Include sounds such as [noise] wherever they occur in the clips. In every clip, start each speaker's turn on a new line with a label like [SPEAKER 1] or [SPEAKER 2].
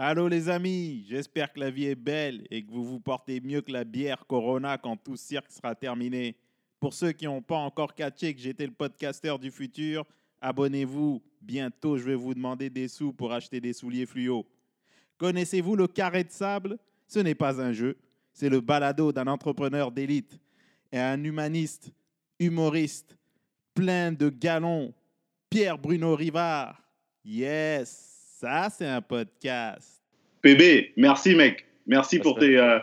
[SPEAKER 1] Allô les amis, j'espère que la vie est belle et que vous vous portez mieux que la bière Corona quand tout cirque sera terminé. Pour ceux qui n'ont pas encore catché que j'étais le podcasteur du futur, abonnez-vous. Bientôt, je vais vous demander des sous pour acheter des souliers fluo. Connaissez-vous le carré de sable? Ce n'est pas un jeu, c'est le balado d'un entrepreneur d'élite et un humaniste, humoriste, plein de galons, Pierre Bruno Rivard. Yes, ça c'est un podcast.
[SPEAKER 2] PB, merci mec. Merci
[SPEAKER 3] Ça
[SPEAKER 2] pour
[SPEAKER 3] fait-
[SPEAKER 2] tes euh,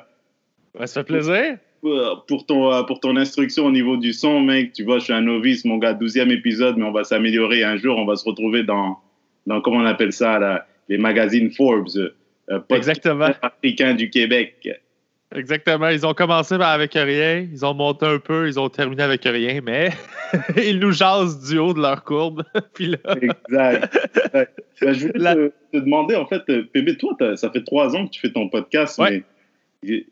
[SPEAKER 3] Ouais, ça fait plaisir.
[SPEAKER 2] pour pour ton euh, pour ton instruction au niveau du son mec. Tu vois, je suis un novice mon gars, 12e épisode mais on va s'améliorer un jour, on va se retrouver dans dans comment on appelle ça là, les magazines Forbes euh,
[SPEAKER 3] Exactement.
[SPEAKER 2] africain du Québec.
[SPEAKER 3] Exactement. Ils ont commencé avec rien, ils ont monté un peu, ils ont terminé avec rien, mais [laughs] ils nous jasent du haut de leur courbe. [laughs] Puis là,
[SPEAKER 2] Exact. Ben, je voulais
[SPEAKER 3] La-
[SPEAKER 2] te, te demander, en fait, euh, PB, toi, ça fait trois ans que tu fais ton podcast,
[SPEAKER 3] Ouais.
[SPEAKER 2] mais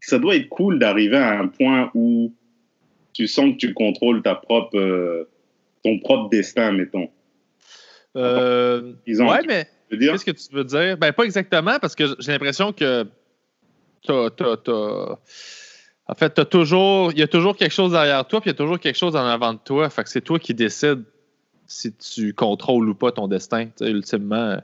[SPEAKER 2] ça doit être cool d'arriver à un point où tu sens que tu contrôles ta propre, euh, ton propre destin, mettons.
[SPEAKER 3] euh,
[SPEAKER 2] Disons,
[SPEAKER 3] ouais, mais qu'est-ce que tu veux dire? Ben, pas exactement, parce que j'ai l'impression que t'as, t'as- t'as- En fait, t'as toujours, il y a toujours quelque chose derrière toi, puis il y a toujours quelque chose en avant de toi. Fait que c'est toi qui décides si tu contrôles ou pas ton destin, ultimement.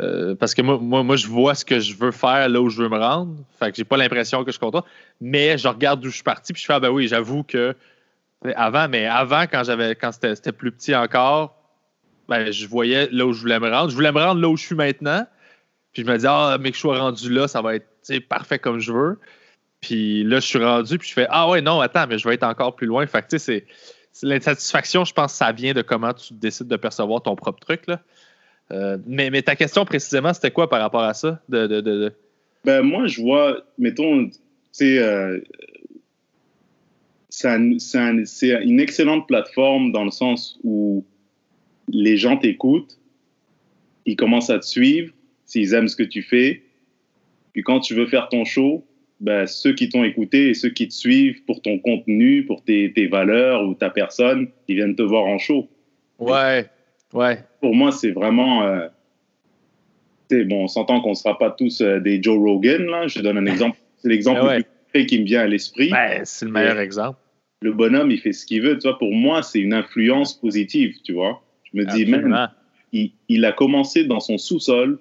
[SPEAKER 3] Euh, parce que moi, moi, moi, je vois ce que je veux faire là où je veux me rendre. Fait que j'ai pas l'impression que je contrôle. Mais je regarde d'où je suis parti, puis je fais, ah ben oui, j'avoue que avant, mais avant, quand j'avais quand c'était, c'était plus petit encore, ben, je voyais là où je voulais me rendre. Je voulais me rendre là où je suis maintenant. Puis je me dis, ah, mais que je sois rendu là, ça va être parfait comme je veux. Puis là, je suis rendu, puis je fais, ah ouais, non, attends, mais je vais être encore plus loin. Fait que c'est, l'insatisfaction, je pense, ça vient de comment tu décides de percevoir ton propre truc. Là. Euh, mais, mais ta question précisément, c'était quoi par rapport à ça? De, de, de-
[SPEAKER 2] ben, moi, je vois, mettons, euh, c'est un- c'est un- c'est une excellente plateforme dans le sens où les gens t'écoutent, ils commencent à te suivre s'ils aiment ce que tu fais. Puis quand tu veux faire ton show, ben, ceux qui t'ont écouté et ceux qui te suivent pour ton contenu, pour tes, tes valeurs ou ta personne, ils viennent te voir en show.
[SPEAKER 3] Ouais, ouais.
[SPEAKER 2] Pour moi, c'est vraiment. euh, bon, on s'entend qu'on ne sera pas tous euh, des Joe Rogan, là. Je donne un exemple. [laughs] C'est l'exemple
[SPEAKER 3] ouais.
[SPEAKER 2] qui me vient à l'esprit.
[SPEAKER 3] Ben, c'est le meilleur exemple.
[SPEAKER 2] Le bonhomme, il fait ce qu'il veut. Tu vois, pour moi, c'est une influence positive, tu vois. Je me dis, même, il a commencé dans son sous-sol.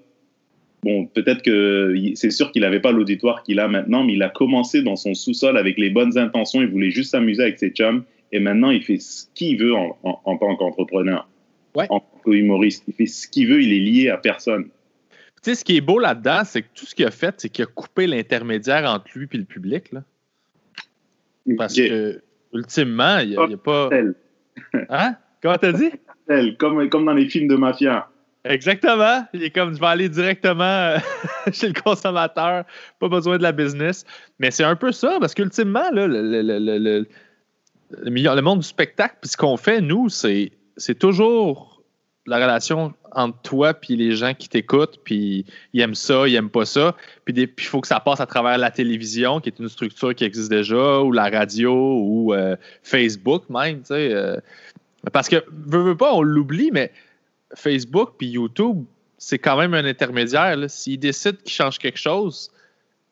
[SPEAKER 2] Bon, peut-être que c'est sûr qu'il n'avait pas l'auditoire qu'il a maintenant, mais il a commencé dans son sous-sol avec les bonnes intentions. Il voulait juste s'amuser avec ses chums. Et maintenant, il fait ce qu'il veut en, en- en tant qu'entrepreneur.
[SPEAKER 3] Ouais.
[SPEAKER 2] En tant qu'humoriste. Il fait ce qu'il veut. Il est lié à personne.
[SPEAKER 3] Tu sais, ce qui est beau là-dedans, c'est que tout ce qu'il a fait, c'est qu'il a coupé l'intermédiaire entre lui et le public. Là. Parce que, ultimement, il n'y a, a pas. Hein? Comment t'as dit?
[SPEAKER 2] comme, comme dans les films de mafia.
[SPEAKER 3] Exactement. Il est comme, je vais aller directement euh, [laughs] chez le consommateur, pas besoin de la business. Mais c'est un peu ça, parce qu'ultimement, le, le, le, le- monde du spectacle, puis ce qu'on fait, nous, c'est, c'est toujours la relation entre toi puis les gens qui t'écoutent, puis ils aiment ça, ils aiment pas ça. Puis il faut que ça passe à travers la télévision, qui est une structure qui existe déjà, ou la radio, ou euh, Facebook même, tu sais. euh. parce que, veux, veux pas, on l'oublie, mais Facebook puis YouTube, c'est quand même un intermédiaire. S'ils décident qu'ils changent quelque chose,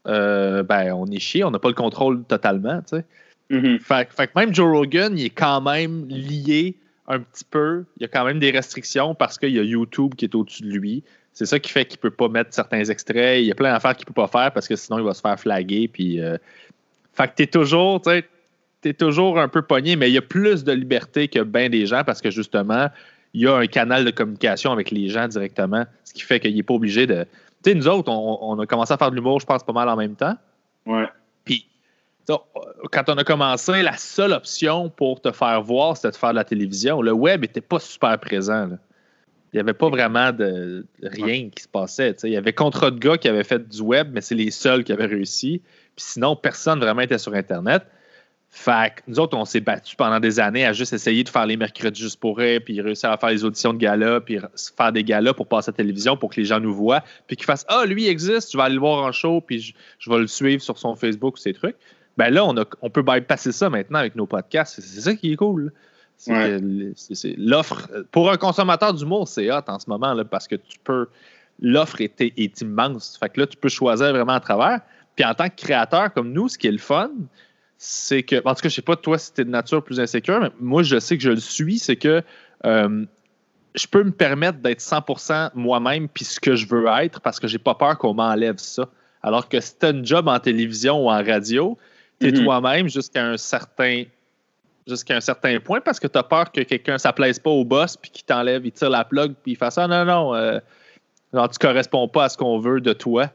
[SPEAKER 3] euh, ben on est chié, on n'a pas le contrôle totalement. tu sais.
[SPEAKER 2] Mhm.
[SPEAKER 3] Fait, fait que même Joe Rogan, il est quand même lié un petit peu. Il y a quand même des restrictions parce qu'il y a YouTube qui est au-dessus de lui. C'est ça qui fait qu'il peut pas mettre certains extraits. Il y a plein d'affaires qu'il peut pas faire parce que sinon il va se faire flaguer. Puis, euh, Fait que t'es toujours, tu sais, t'es toujours un peu pogné, mais il y a plus de liberté que bien des gens parce que justement, il y a un canal de communication avec les gens directement, ce qui fait qu'il n'est pas obligé de. Tu sais, nous autres, on, on a commencé à faire de l'humour, je pense, pas mal en même temps.
[SPEAKER 2] Ouais.
[SPEAKER 3] Puis, quand on a commencé, la seule option pour te faire voir, c'était de faire de la télévision. Le web n'était pas super présent. là. Il n'y avait pas vraiment de rien qui se passait. Il y avait Contre de gars qui avaient fait du web, mais c'est les seuls qui avaient réussi. Puis sinon, personne vraiment était sur Internet. Fait que nous autres, on s'est battus pendant des années à juste essayer de faire les mercredis juste pour rire, puis réussir à faire les auditions de gala, puis faire des galas pour passer à la télévision pour que les gens nous voient, puis qu'ils fassent Ah, lui il existe, je vais aller le voir en show, puis je, je vais le suivre sur son Facebook, ces trucs. Ben là, on, a, on peut bypasser ça maintenant avec nos podcasts. C'est ça qui est cool.
[SPEAKER 2] Ouais.
[SPEAKER 3] L'offre, pour un consommateur d'humour, c'est hot en ce moment, là, parce que tu peux. l'offre est, est, immense. Fait que là, tu peux choisir vraiment à travers. Puis en tant que créateur comme nous, ce qui est le fun, c'est que, en tout cas, je sais pas toi si tu es de nature plus insécure, mais moi, je sais que je le suis, c'est que euh, je peux me permettre d'être 100% moi-même puis ce que je veux être parce que j'ai pas peur qu'on m'enlève ça. Alors que si tu as un job en télévision ou en radio, tu es mm-hmm. toi-même jusqu'à un certain jusqu'à un certain point parce que tu as peur que quelqu'un ça plaise pas au boss puis qu'il t'enlève, il tire la plug puis il fasse ça. Non, non, euh, non, tu corresponds pas à ce qu'on veut de toi.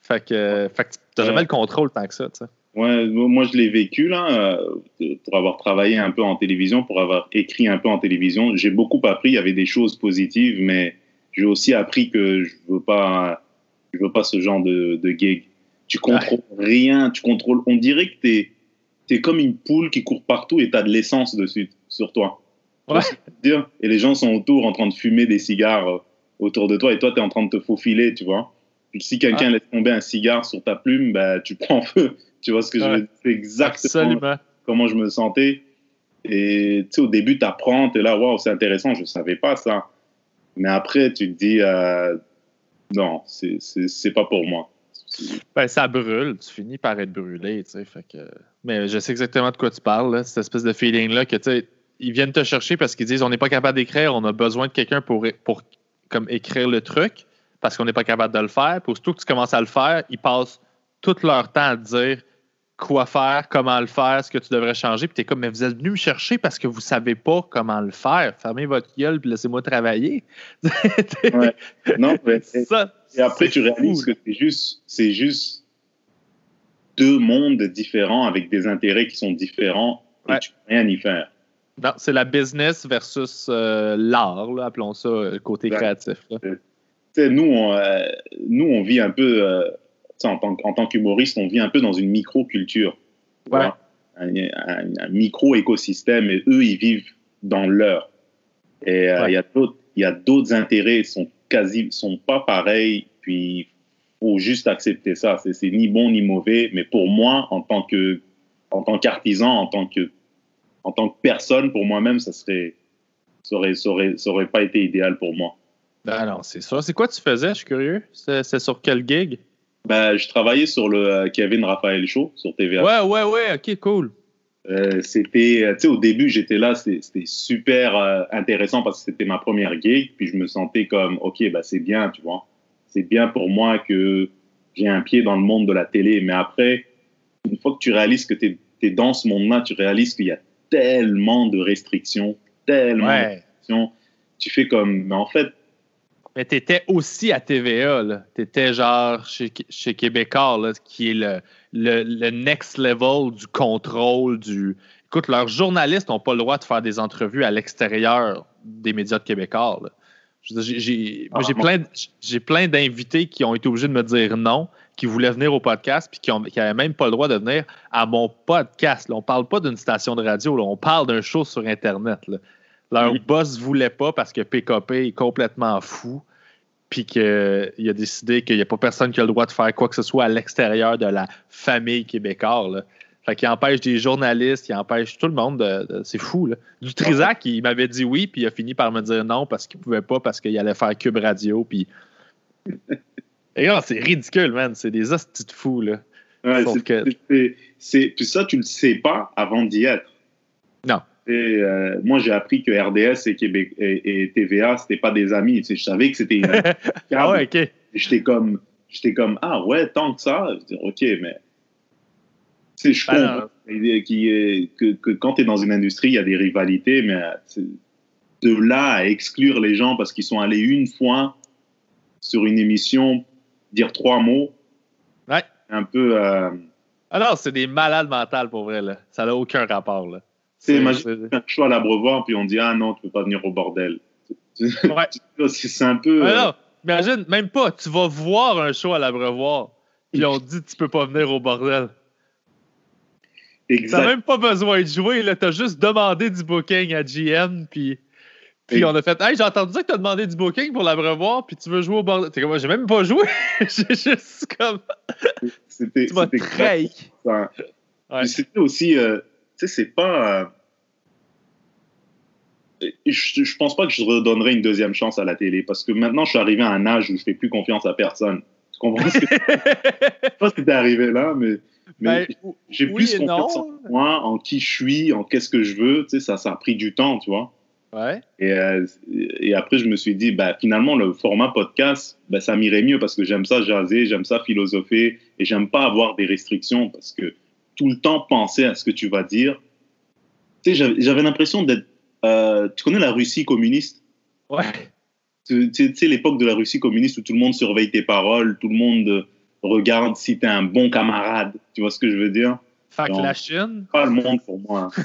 [SPEAKER 3] Fait que, fait que tu n'as jamais le contrôle tant que ça.
[SPEAKER 2] Ouais, moi je l'ai vécu là, euh, pour avoir travaillé un peu en télévision, pour avoir écrit un peu en télévision. J'ai beaucoup appris, il y avait des choses positives, mais j'ai aussi appris que je veux pas, je veux pas ce genre de, de gig. Tu contrôles rien, tu contrôles. On dirait que tu es, comme une poule qui court partout et tu as de l'essence dessus, sur toi.
[SPEAKER 3] Ouais.
[SPEAKER 2] Et les gens sont autour en train de fumer des cigares euh, autour de toi et toi tu es en train de te faufiler, tu vois. Puis si quelqu'un laisse tomber un cigare sur ta plume, bah, tu [laughs] prends feu. Tu vois ce que je veux dire? C'est exactement comment je me sentais. Et tu sais, au début, tu apprends, tu es là, waouh, c'est intéressant, je ne savais pas ça. Mais après, tu te dis, euh, non, c'est pas pour moi.
[SPEAKER 3] Ben, ça brûle, tu finis par être brûlé, tu sais. Fait que... Mais je sais exactement de quoi tu parles, là, cette espèce de feeling-là que, tu sais, ils viennent te chercher parce qu'ils disent on n'est pas capable d'écrire, on a besoin de quelqu'un pour, pour comme écrire le truc parce qu'on n'est pas capable de le faire. Puis surtout que tu commences à le faire, ils passent tout leur temps à te dire quoi faire, comment le faire, ce que tu devrais changer. Puis tu es comme, mais vous êtes venu me chercher parce que vous ne savez pas comment le faire. Fermez votre gueule puis laissez-moi travailler. [laughs]
[SPEAKER 2] ouais. Non, mais [laughs] ça, et après, tu réalises que c'est juste, c'est juste deux mondes différents avec des intérêts qui sont différents et tu peux rien y faire.
[SPEAKER 3] Non, c'est la business versus euh, l'art, appelons ça le côté créatif.
[SPEAKER 2] Nous, on, euh, nous, on vit un peu, euh, en tant, en tant qu'humoriste, on vit un peu dans une micro-culture. Un, micro-écosystème, et eux, ils vivent dans leur. Et il y a d'autres intérêts, ils sont quasi, sont pas pareils, puis il faut juste accepter ça. C'est ni bon ni mauvais, mais pour moi, en tant que en tant qu'artisan, en tant que en tant que personne, pour moi-même, ça serait ça aurait, ça aurait, ça aurait pas été idéal pour moi.
[SPEAKER 3] Ben non, c'est ça. C'est quoi tu faisais, je suis curieux? C'est sur quel gig?
[SPEAKER 2] Ben, je travaillais sur le euh, Kevin Raphaël Show sur TVA.
[SPEAKER 3] Ouais, ouais, ouais, ok, cool.
[SPEAKER 2] Euh, c'était, tu sais, au début, j'étais là, c'était super euh, intéressant parce que c'était ma première gig, puis je me sentais comme, ok, ben c'est bien, tu vois. C'est bien pour moi que j'ai un pied dans le monde de la télé. Mais après, une fois que tu réalises que tu es, dans ce monde-là, tu réalises qu'il y a tellement de restrictions, tellement de restrictions. Tu fais comme, mais en fait,
[SPEAKER 3] mais tu étais aussi à TVA. Tu étais genre chez, chez Québécois, là, qui est le, le, next level du contrôle. du. Écoute, leurs journalistes n'ont pas le droit de faire des entrevues à l'extérieur des médias de Québécois. J'ai ah, plein, plein d'invités qui ont été obligés de me dire non, qui voulaient venir au podcast, puis qui n'avaient même pas le droit de venir à mon podcast. Là, on parle pas d'une station de radio, on parle d'un show sur Internet. Leur boss ne voulait pas parce que PKP est complètement fou, puis qu'il a décidé qu'il n'y a pas personne qui a le droit de faire quoi que ce soit à l'extérieur de la famille québécoise. Fait qu'il empêche des journalistes, il empêche tout le monde. De, c'est fou. Là. Du Trisac, il m'avait dit oui, puis il a fini par me dire non parce qu'il pouvait pas, parce qu'il allait faire Cube Radio. Puis. [laughs] Et c'est ridicule, man. C'est des hosties de fous, là.
[SPEAKER 2] c'est, puis ça, tu le sais pas avant d'y être.
[SPEAKER 3] Non.
[SPEAKER 2] Euh, moi, j'ai appris que RDS et, Québec, et, et TVA, c'était pas des amis. Je savais que c'était. [laughs]
[SPEAKER 3] ah ouais, ok.
[SPEAKER 2] J'étais comme, j'étais comme, ah ouais, tant que ça? Je dis, ok, mais. C'est je comprends qui, que, que, quand tu es dans une industrie, il y a des rivalités, mais de là à exclure les gens parce qu'ils sont allés une fois sur une émission dire trois mots,
[SPEAKER 3] ouais.
[SPEAKER 2] un peu. Euh...
[SPEAKER 3] Ah non, c'est des malades mentales pour vrai. Là. Ça n'a aucun rapport. Là.
[SPEAKER 2] C'est imagine un choix à l'abreuvoir, puis on dit Ah non, tu peux pas venir au bordel. Ouais. [laughs] c'est un peu.
[SPEAKER 3] Non, imagine, même pas, tu vas voir un show à l'abreuvoir, puis on dit Tu peux pas venir au bordel. T'as même pas besoin de jouer, là. T'as juste demandé du booking à GM, puis. Puis on a fait, hey, j'ai entendu ça que t'as demandé du booking pour l'abreuvoir, puis tu veux jouer au bordel. T'es comme, j'ai même pas joué. [laughs] j'ai juste comme.
[SPEAKER 2] C'était. C'était ouais. Aussi. Euh, sais, c'est pas. je, je pense pas que je redonnerai une deuxième chance à la télé parce que maintenant, je suis arrivé à un âge où je fais plus confiance à personne. Tu comprends ce que Je [laughs] sais pas si t'es arrivé là, mais, mais
[SPEAKER 3] Ben,
[SPEAKER 2] j'ai
[SPEAKER 3] oui
[SPEAKER 2] plus confiance
[SPEAKER 3] non.
[SPEAKER 2] en moi, en qui je suis, en qu'est-ce que je veux. Tu sais, ça, ça a pris du temps, tu vois.
[SPEAKER 3] Ouais.
[SPEAKER 2] Et, euh, et après, je me suis dit, bah, finalement, le format podcast, bah, ça m'irait mieux parce que j'aime ça jaser, j'aime ça philosopher et j'aime pas avoir des restrictions parce que tout le temps penser à ce que tu vas dire. Tu sais, j'avais- l'impression d'être. euh, tu connais la Russie communiste?
[SPEAKER 3] Ouais.
[SPEAKER 2] Tu sais, l'époque de la Russie communiste où tout le monde surveille tes paroles, tout le monde euh, regarde si tu es un bon camarade. Tu vois ce que je veux dire? Non.
[SPEAKER 3] la Chine?
[SPEAKER 2] Pas le monde pour moi. [laughs]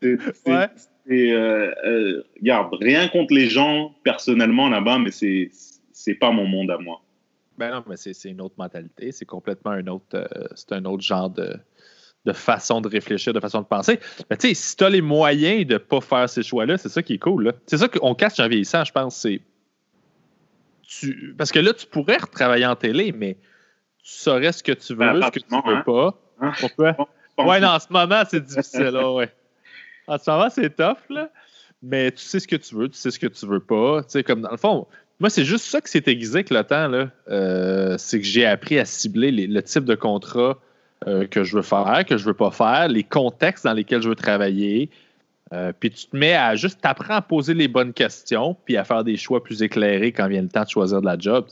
[SPEAKER 2] C'est-
[SPEAKER 3] Ouais.
[SPEAKER 2] euh, euh, regarde, rien contre les gens personnellement là-bas, mais c'est c'est pas mon monde à moi.
[SPEAKER 3] Ben non, mais c'est une autre mentalité. C'est complètement un autre, euh, c'est un autre genre de, de façon de réfléchir, de façon de penser. Mais tu sais, si tu as les moyens de ne pas faire ces choix-là, c'est ça qui est cool. C'est ça qu'on cache en vieillissant, je pense. C'est tu... Parce que là, tu pourrais retravailler en télé, mais tu saurais ce que tu veux, ce que tu veux
[SPEAKER 2] hein?
[SPEAKER 3] pas.
[SPEAKER 2] Hein?
[SPEAKER 3] Pourquoi? Ouais, non, en ce moment, c'est difficile. là, ouais. En ce moment, c'est tough, là. Mais tu sais ce que tu veux, tu sais ce que tu veux pas. Tu sais, comme dans le fond, moi, c'est juste ça qui s'est aiguisé avec le temps. Euh, c'est que j'ai appris à cibler le type de contrat euh, que je veux faire, que je veux pas faire, les contextes dans lesquels je veux travailler. Euh, puis tu te mets à juste t'apprends à poser les bonnes questions, puis à faire des choix plus éclairés quand vient le temps de choisir de la job.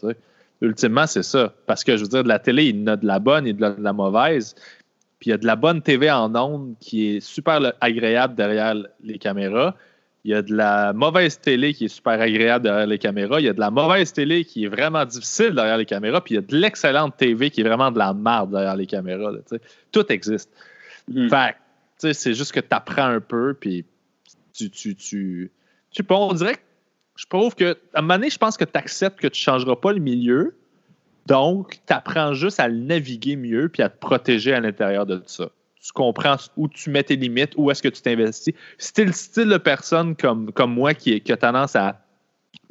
[SPEAKER 3] Ultimement, c'est ça. Parce que je veux dire, de la télé, il y en a de la bonne et de la, de la mauvaise. Puis il y a de la bonne TV en ondes qui est super le- agréable derrière les caméras. Il y a de la mauvaise télé qui est super agréable derrière les caméras. Il y a de la mauvaise télé qui est vraiment difficile derrière les caméras. Puis il y a de l'excellente TV qui est vraiment de la merde derrière les caméras. là, tu. Tout existe.
[SPEAKER 2] Mhm.
[SPEAKER 3] Fait tu c'est juste que tu apprends un peu, puis tu, tu, tu. Pas, on dirait que je trouve que, à un moment donné, je pense que tu acceptes que tu ne changeras pas le milieu. Donc, tu apprends juste à le naviguer mieux, puis à te protéger à l'intérieur de tout ça. Tu comprends où tu mets tes limites, où est-ce que tu t'investis. Si le style de personne comme, comme moi qui, qui a tendance à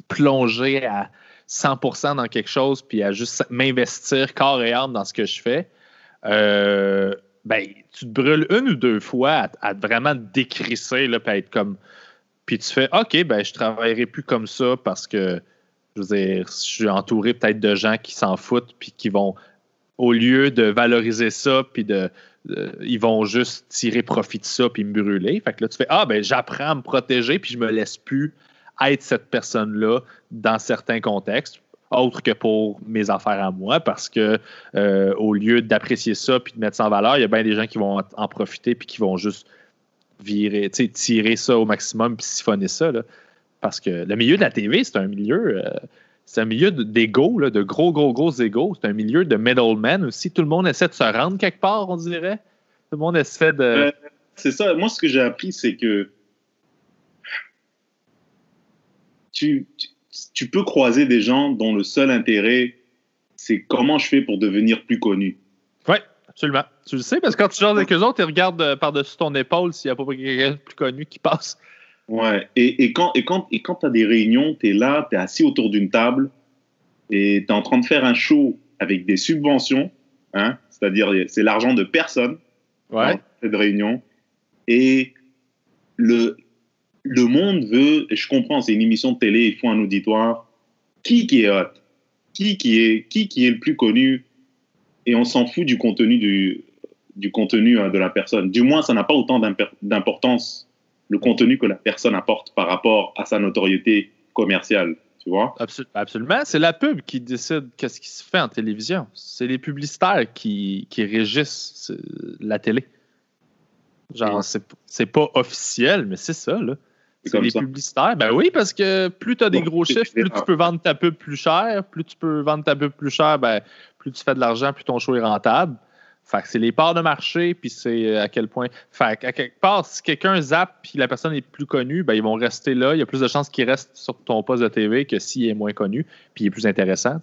[SPEAKER 3] plonger à 100% dans quelque chose, puis à juste m'investir corps et âme dans ce que je fais, euh, ben, tu te brûles une ou deux fois à, vraiment te décrisser, là, puis à être comme. Puis tu fais, OK, ben, je travaillerai plus comme ça parce que, je je suis entouré peut-être de gens qui s'en foutent, puis qui vont, au lieu de valoriser ça, puis de. De- ils vont juste tirer profit de ça, puis me brûler. Fait que là, tu fais, ah, ben, j'apprends à me protéger, puis je me laisse plus être cette personne-là dans certains contextes autre que pour mes affaires à moi, parce que euh, au lieu d'apprécier ça puis de mettre ça en valeur, il y a bien des gens qui vont en- profiter puis qui vont juste virer, tirer ça au maximum puis siphonner ça. Parce que le milieu de la TV, c'est un milieu, euh, c'est un milieu là, de gros, gros, gros égos. C'est un milieu de middlemen aussi. Tout le monde essaie de se rendre quelque part, on dirait. Tout le monde essaie de.
[SPEAKER 2] Euh, C'est ça. Moi, ce que j'ai appris, c'est que tu, tu, tu peux croiser des gens dont le seul intérêt, c'est comment je fais pour devenir plus connu.
[SPEAKER 3] Oui, absolument. Tu le sais, parce que quand tu jases avec eux autres, ils regardent euh, par-dessus ton épaule s'il n'y a pas quelqu'un de plus connu qui passe.
[SPEAKER 2] Ouais. Et, et quand, et quand, et quand tu as des réunions, tu es là, tu es assis autour d'une table et tu es en train de faire un show avec des subventions, hein, c'est-à-dire c'est l'argent de personne.
[SPEAKER 3] Ouais.
[SPEAKER 2] dans cette réunion. Et le, le monde veut, je comprends, c'est une émission de télé, il faut un auditoire. Qui qui est hot? Qui qui est, qui qui est le plus connu? Et on s'en fout du contenu, du, du contenu hein, de la personne. Du moins, ça n'a pas autant d'importance, le contenu que la personne apporte par rapport à sa notoriété commerciale. Tu vois?
[SPEAKER 3] Absol- absolument. C'est la pub qui décide qu'est-ce qui se fait en télévision. C'est les publicitaires qui, qui régissent euh, la télé. Genre,
[SPEAKER 2] Ouais.
[SPEAKER 3] c'est, pas officiel, mais c'est ça, là.
[SPEAKER 2] C'est
[SPEAKER 3] les
[SPEAKER 2] ça.
[SPEAKER 3] publicitaires. Ben oui, parce que plus tu as des
[SPEAKER 2] Bon,
[SPEAKER 3] gros chiffres, plus tu peux vendre ta pub plus cher. Plus tu peux vendre ta pub plus cher, ben, plus tu fais de l'argent, plus ton show est rentable. Fait que c'est les parts de marché, puis c'est euh, à quel point. Fait que, à quelque part, si quelqu'un zappe puis la personne est plus connue, ben, ils vont rester là. Il y a plus de chances qu'il reste sur ton poste de TV que s'il est moins connu, puis il est plus intéressant.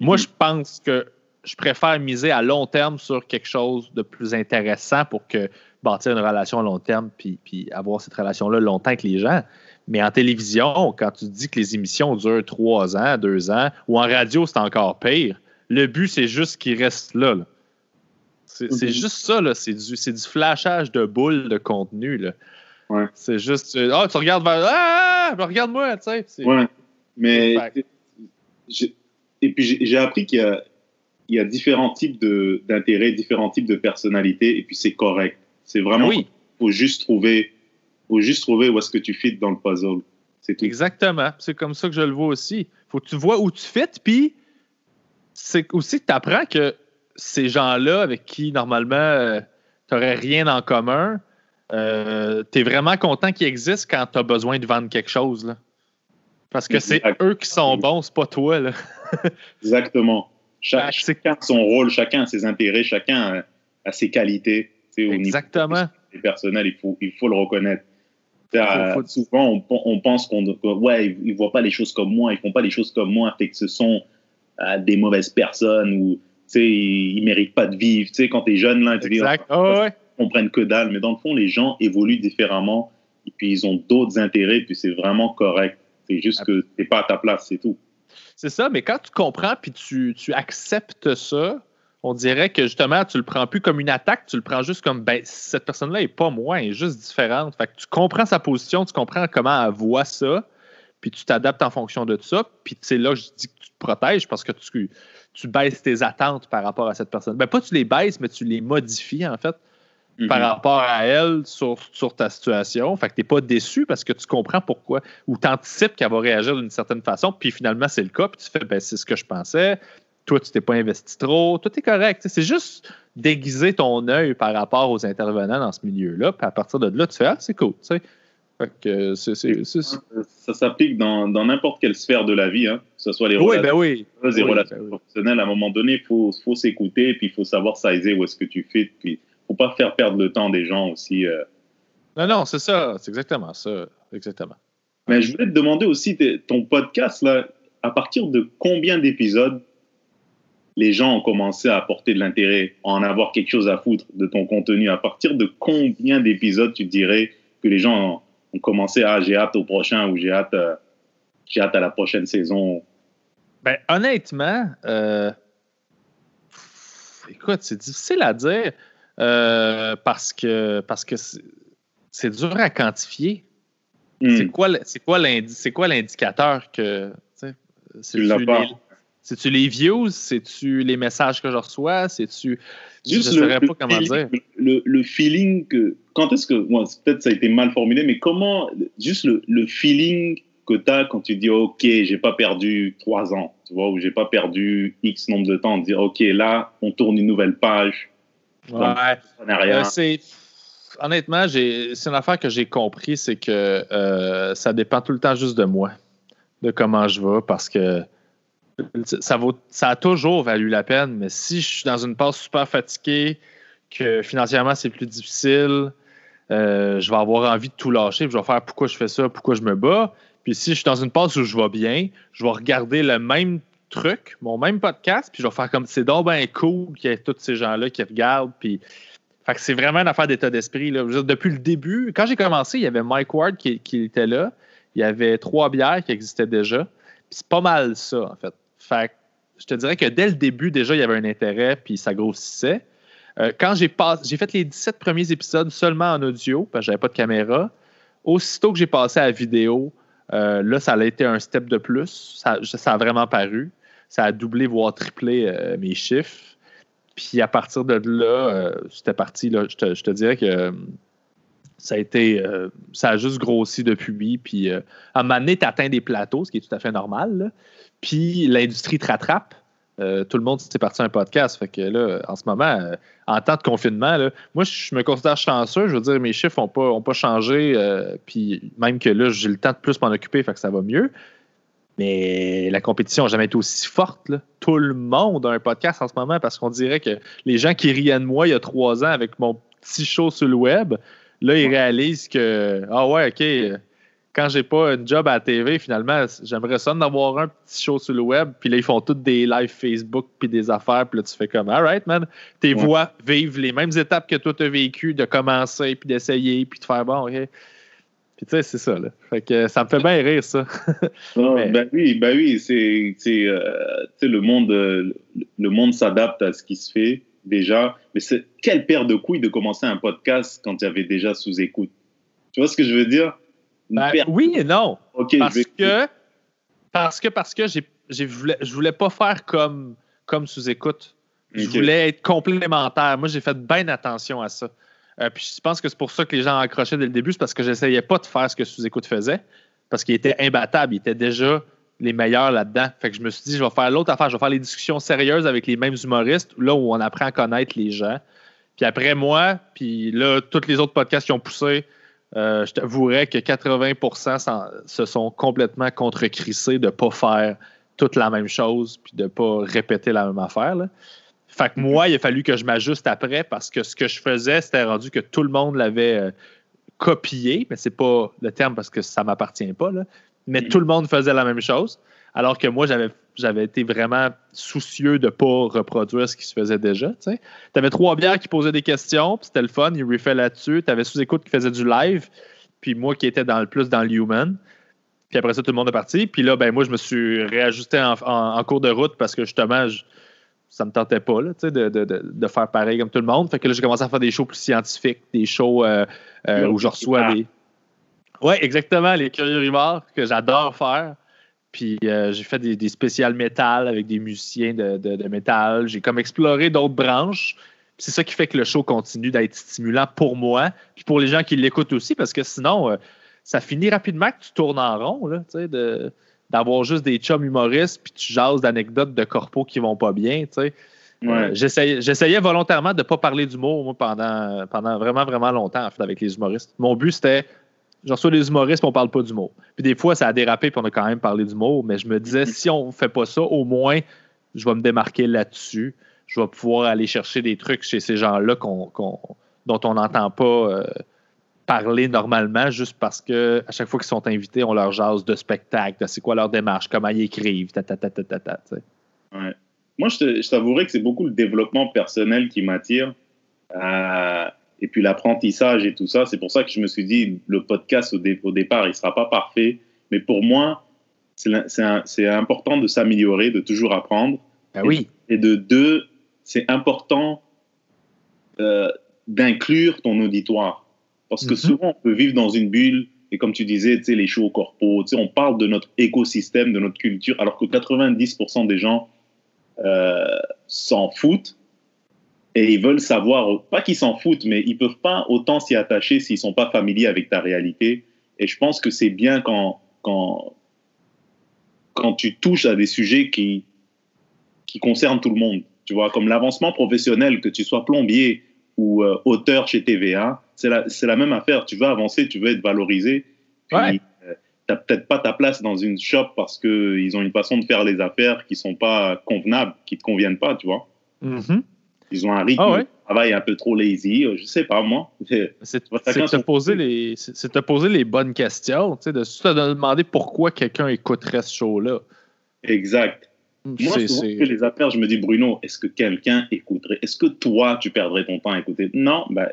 [SPEAKER 3] Moi,
[SPEAKER 2] Mhm.
[SPEAKER 3] je pense que je préfère miser à long terme sur quelque chose de plus intéressant pour que bâtir une relation à long terme puis, puis avoir cette relation-là longtemps avec les gens. Mais en télévision, quand tu dis que les émissions durent trois ans, deux ans, ou en radio, c'est encore pire, le but, c'est juste qu'ils restent là. là. C'est
[SPEAKER 2] Mhm.
[SPEAKER 3] juste ça, là. C'est du, du flashage de boules de contenu, là.
[SPEAKER 2] Ouais.
[SPEAKER 3] C'est juste. Ah, tu regardes vers. Ah, ah, regarde-moi, tu sais.
[SPEAKER 2] Ouais. Mais et puis j'ai appris qu'il y a, il y a différents types d'intérêts, différents types de personnalités, et puis c'est correct. C'est vraiment,
[SPEAKER 3] Oui,
[SPEAKER 2] faut juste trouver, faut juste trouver où est-ce que tu fit dans le puzzle. C'est tout.
[SPEAKER 3] exactement. C'est comme ça que je le vois aussi. Faut que tu vois où tu fites, puis c'est aussi que tu apprends que ces gens-là avec qui, normalement, tu n'aurais rien en commun, tu es vraiment content qu'ils existent quand tu as besoin de vendre quelque chose. Là. Parce que c'est eux qui sont bons, c'est pas toi. Là. [laughs]
[SPEAKER 2] Exactement. Cha-
[SPEAKER 3] c'est-
[SPEAKER 2] chacun a son rôle, chacun a ses intérêts, chacun a, a ses qualités. Tu sais, au niveau
[SPEAKER 3] Exactement.
[SPEAKER 2] personnel, il faut, il faut le reconnaître.
[SPEAKER 3] Faut-
[SPEAKER 2] euh,
[SPEAKER 3] faut-
[SPEAKER 2] Souvent, on, pen- on pense qu'on ouais, ils ne voient pas les choses comme moi, ils font pas les choses comme moi, fait que ce sont euh, des mauvaises personnes ou ils, ils méritent pas de vivre. Tu sais, quand tu es jeune, là, tu dis,
[SPEAKER 3] Exact. Ouais.
[SPEAKER 2] on prenne que dalle. Mais dans le fond, les gens évoluent différemment et puis ils ont d'autres intérêts, puis c'est vraiment correct. C'est juste que tu pas à ta place, c'est tout.
[SPEAKER 3] C'est ça, mais quand tu comprends puis tu, tu acceptes ça, on dirait que justement, tu le prends plus comme une attaque, tu le prends juste comme ben, cette personne-là est pas moi, elle est juste différente. Fait que tu comprends sa position, tu comprends comment elle voit ça, puis tu t'adaptes en fonction de ça. Puis c'est là que je dis que tu te protèges parce que tu, tu baisses tes attentes par rapport à cette personne. Ben, pas tu les baisses, mais tu les modifies en fait par
[SPEAKER 2] Mhm.
[SPEAKER 3] rapport à elle sur, sur ta situation. Fait que t'es pas déçu parce que tu comprends pourquoi ou tu anticipes qu'elle va réagir d'une certaine façon, puis finalement c'est le cas, puis tu fais ben, c'est ce que je pensais. Toi, tu t'es pas investi trop, tout est correct. Tu C'est juste déguiser ton œil par rapport aux intervenants dans ce milieu-là, puis à partir de là, tu fais Ah, c'est cool. tu que
[SPEAKER 2] Ça s'applique dans dans n'importe quelle sphère de la vie, hein, que ce soit les
[SPEAKER 3] Oui,
[SPEAKER 2] relations
[SPEAKER 3] ben oui.
[SPEAKER 2] les
[SPEAKER 3] Oui,
[SPEAKER 2] relations
[SPEAKER 3] ben oui.
[SPEAKER 2] professionnelles. À un moment donné, il faut, faut s'écouter, puis il faut savoir sizer où est-ce que tu fais. Puis faut pas faire perdre le temps des gens aussi. euh.
[SPEAKER 3] Non, non, c'est ça. C'est exactement ça. Exactement.
[SPEAKER 2] Mais je voulais te demander aussi, ton podcast, là, à partir de combien d'épisodes les gens ont commencé à apporter de l'intérêt, à en avoir quelque chose à foutre de ton contenu? À partir de combien d'épisodes tu dirais que les gens ont, ont commencé à j'ai hâte au prochain ou j'ai hâte, euh, j'ai hâte à la prochaine saison
[SPEAKER 3] Ben, honnêtement, euh, écoute, c'est difficile à dire euh, parce que parce que c'est- dur à quantifier.
[SPEAKER 2] Hmm.
[SPEAKER 3] C'est quoi, quoi l'indicateur que tu
[SPEAKER 2] l'as pas.
[SPEAKER 3] C'est-tu les views, c'est-tu les messages que je reçois, c'est-tu je ne saurais pas comment
[SPEAKER 2] feeling,
[SPEAKER 3] dire.
[SPEAKER 2] Le, le feeling que. Quand est-ce que. Bon, peut-être ça a été mal formulé, mais comment. Juste le, le feeling que tu as quand tu dis OK, j'ai pas perdu trois ans, tu vois, ou j'ai pas perdu X nombre de temps, de dire OK, là, on tourne une nouvelle page,
[SPEAKER 3] Ouais. Euh, c'est honnêtement, c'est une affaire que j'ai compris, c'est que euh, ça dépend tout le temps juste de moi, de comment je vais, parce que ça a toujours valu la peine. Mais si je suis dans une passe super fatiguée, que financièrement c'est plus difficile, euh, je vais avoir envie de tout lâcher, puis je vais faire pourquoi je fais ça, pourquoi je me bats. Puis si je suis dans une passe où je vais bien, je vais regarder le même truc, mon même podcast, puis je vais faire comme c'est donc bien cool qu'il y ait tous ces gens-là qui regardent, puis fait c'est vraiment une affaire d'état d'esprit. Depuis le début, quand j'ai commencé, il y avait Mike Ward qui, qui était là. Il y avait trois bières qui existaient déjà. C'est pas mal ça, en fait. Fait je te dirais que dès le début, déjà, il y avait un intérêt, puis ça grossissait. Euh, quand j'ai pas- j'ai fait les 17 premiers épisodes seulement en audio, parce que j'avais pas de caméra, aussitôt que j'ai passé à la vidéo, euh, là, ça a été un step de plus. Ça, ça a vraiment paru. Ça a doublé, voire triplé euh, mes chiffres. Puis à partir de là, c'était parti. Là, je, te, je te dirais que ça a été. euh, ça a juste grossi depuis. Puis euh, à un moment donné, tu atteins des plateaux, ce qui est tout à fait normal. Puis l'industrie te rattrape. Euh, tout le monde s'est parti un podcast. Fait que là, en ce moment, en temps de confinement, moi, je me considère chanceux. Je veux dire, mes chiffres n'ont pas, ont pas changé. puis même que là, j'ai le temps de plus m'en occuper, fait que ça va mieux. Mais la compétition n'a jamais été aussi forte. Tout le monde a un podcast en ce moment parce qu'on dirait que les gens qui riaient de moi il y a trois ans avec mon petit show sur le web, là, ils réalisent que, ah ouais, OK, quand j'ai pas un job à la TV, finalement, j'aimerais ça d'avoir un petit show sur le web. Puis là, ils font toutes des lives Facebook puis des affaires. Puis là, tu fais comme, all right, man. Tes
[SPEAKER 2] Ouais.
[SPEAKER 3] voix vivent les mêmes étapes que toi, tu as vécu, de commencer, puis d'essayer, puis de faire bon, OK. Puis tu sais, c'est ça, là. Fait que ça me fait bien rire, ça. [laughs]
[SPEAKER 2] Non,
[SPEAKER 3] Mais-
[SPEAKER 2] Ben oui, ben oui, c'est, c'est, euh, tu sais, le monde, euh, le monde s'adapte à ce qui se fait. Déjà. Mais c'est quelle paire de couilles de commencer un podcast quand tu avais déjà sous écoute. Tu vois ce que je veux dire?
[SPEAKER 3] Ben, Oui et non. parce, que, parce que parce que j'ai, j'ai voulais, je voulais pas faire comme, comme sous écoute. Je voulais être complémentaire. Moi, j'ai fait bien attention à ça. Euh, puis je pense que c'est pour ça que les gens accroché dès le début, c'est parce que j'essayais pas de faire ce que sous-écoute faisait, parce qu'il était imbattable. Il était déjà les meilleurs là-dedans. Fait que je me suis dit, je vais faire l'autre affaire, je vais faire les discussions sérieuses avec les mêmes humoristes, là où on apprend à connaître les gens. Puis après moi, puis là, tous les autres podcasts qui ont poussé, euh, je t'avouerais que 80% se sont complètement contre-crissés de ne pas faire toute la même chose puis de ne pas répéter la même affaire. Fait que moi, il a fallu que je m'ajuste après parce que ce que je faisais, c'était rendu que tout le monde l'avait euh, copié, mais c'est pas le terme parce que ça m'appartient pas. Mais mm. tout le monde faisait la même chose. Alors que moi, j'avais, j'avais été vraiment soucieux de ne pas reproduire ce qui se faisait déjà. Tu avais trois bières qui posaient des questions, puis c'était le fun, ils refait là-dessus. Tu avais sous-écoute qui faisait du live, puis moi qui étais dans le plus dans le human. Puis après ça, tout le monde est parti. Puis là, ben moi, je me suis réajusté en, cours de route parce que justement, ça ne me tentait pas là, de, de, de, faire pareil comme tout le monde. Fait que là, j'ai commencé à faire des shows plus scientifiques, des shows euh, euh, où je reçois des. Oui, exactement, les curieux rimards que j'adore faire. Puis euh, j'ai fait des, des spéciales métal avec des musiciens de, métal. J'ai comme exploré d'autres branches. C'est ça qui fait que le show continue d'être stimulant pour moi, puis pour les gens qui l'écoutent aussi, parce que sinon, euh, ça finit rapidement que tu tournes en rond, là, de, d'avoir juste des chums humoristes, puis tu jases d'anecdotes de corpos qui vont pas bien. Euh, j'essayais, volontairement de ne pas parler d'humour pendant, pendant vraiment, vraiment longtemps avec les humoristes. Mon but, c'était J'en reçois des humoristes, mais on parle pas d'humour. Puis des fois, ça a dérapé, puis on a quand même parlé d'humour, mais je me disais, si on fait pas ça, au moins, je vais me démarquer là-dessus. Je vais pouvoir aller chercher des trucs chez ces gens-là dont on n'entend pas euh, parler normalement, juste parce que à chaque fois qu'ils sont invités, on leur jase de spectacle, c'est quoi leur démarche, comment ils écrivent, ta, ta, ta, ta, ta, ta.
[SPEAKER 2] Moi, je t'avouerais que c'est beaucoup le développement personnel qui m'attire. Euh, et puis l'apprentissage et tout ça. C'est pour ça que je me suis dit, le podcast au, départ, il ne sera pas parfait. Mais pour moi, c'est important de s'améliorer, de toujours apprendre.
[SPEAKER 3] Ah oui.
[SPEAKER 2] Et, de deux, c'est important euh, d'inclure ton auditoire. Parce que mhm. souvent, on peut vivre dans une bulle. Et comme tu disais, tu sais, les shows corpo, tu sais, on parle de notre écosystème, de notre culture, alors que 90% des gens euh, s'en foutent et ils veulent savoir, pas qu'ils s'en foutent, mais ils peuvent pas autant s'y attacher s'ils sont pas familiers avec ta réalité. Et je pense que c'est bien quand, quand, quand tu touches à des sujets qui, qui concernent tout le monde. Tu vois, comme l'avancement professionnel, que tu sois plombier ou euh, auteur chez TVA, c'est la, la, même affaire. Tu veux avancer, tu veux être valorisé. Puis, ouais. Euh, tu n'as peut-être pas ta place dans une shop parce qu'ils ont une façon de faire les affaires qui sont pas convenables, qui te conviennent pas, tu vois.
[SPEAKER 3] Mm-hmm.
[SPEAKER 2] Ils ont un rythme ah de travail un peu trop lazy, euh, je sais pas moi. [laughs]
[SPEAKER 3] C'est te, poser les, te poser les bonnes questions, tu sais, de te demander pourquoi quelqu'un écouterait ce show-là.
[SPEAKER 2] Exact. Hmm, moi, souvent, je fais les affaires, je me dis, Bruno, est-ce que quelqu'un écouterait Est-ce que toi, tu perdrais ton temps à écouter? Non, ben,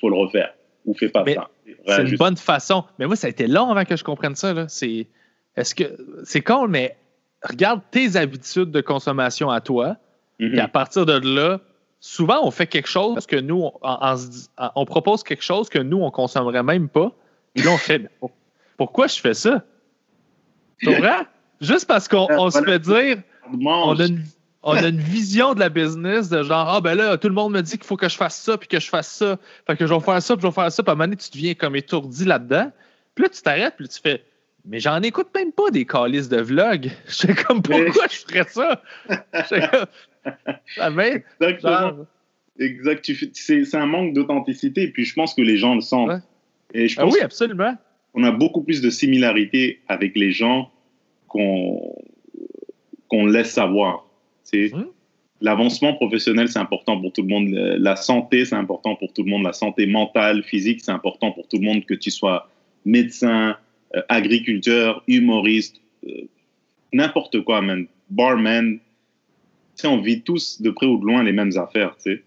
[SPEAKER 2] faut le refaire. Ou fais pas ça.
[SPEAKER 3] C'est une bonne façon. Mais moi, ça a été long avant que je comprenne ça. C'est est-ce que c'est con, mais regarde tes habitudes de consommation à toi. Et mm-hmm. à partir de là, souvent, on fait quelque chose parce que nous, on, propose quelque chose que nous, on ne consommerait même pas. Et là, on fait pourquoi je fais ça? C'est vrai? [laughs] Juste parce qu'on se fait dire on a, une, on a, une, vision de la business de genre Ah ben là, tout le monde me dit qu'il faut que je fasse ça puis que je fasse ça. Fait que je vais faire ça puis je vais faire ça. Puis à un moment donné, tu deviens comme étourdi là-dedans. Puis là, tu t'arrêtes puis tu fais mais j'en écoute même pas des calices de vlog. [laughs] Je sais comme pourquoi je ferais ça? [laughs]
[SPEAKER 2] Exact. C'est un manque d'authenticité. Et puis, je pense que les gens le sentent. Et je
[SPEAKER 3] ah oui, absolument.
[SPEAKER 2] On a beaucoup plus de similarités avec les gens qu'on qu'on laisse savoir. Hum. L'avancement professionnel, c'est important pour tout le monde. La santé, c'est important pour tout le monde. La santé mentale, physique, c'est important pour tout le monde, que tu sois médecin, euh, agriculteur, humoriste, euh, n'importe quoi, man. Barman, on vit tous de près ou de loin les mêmes affaires, tu sais.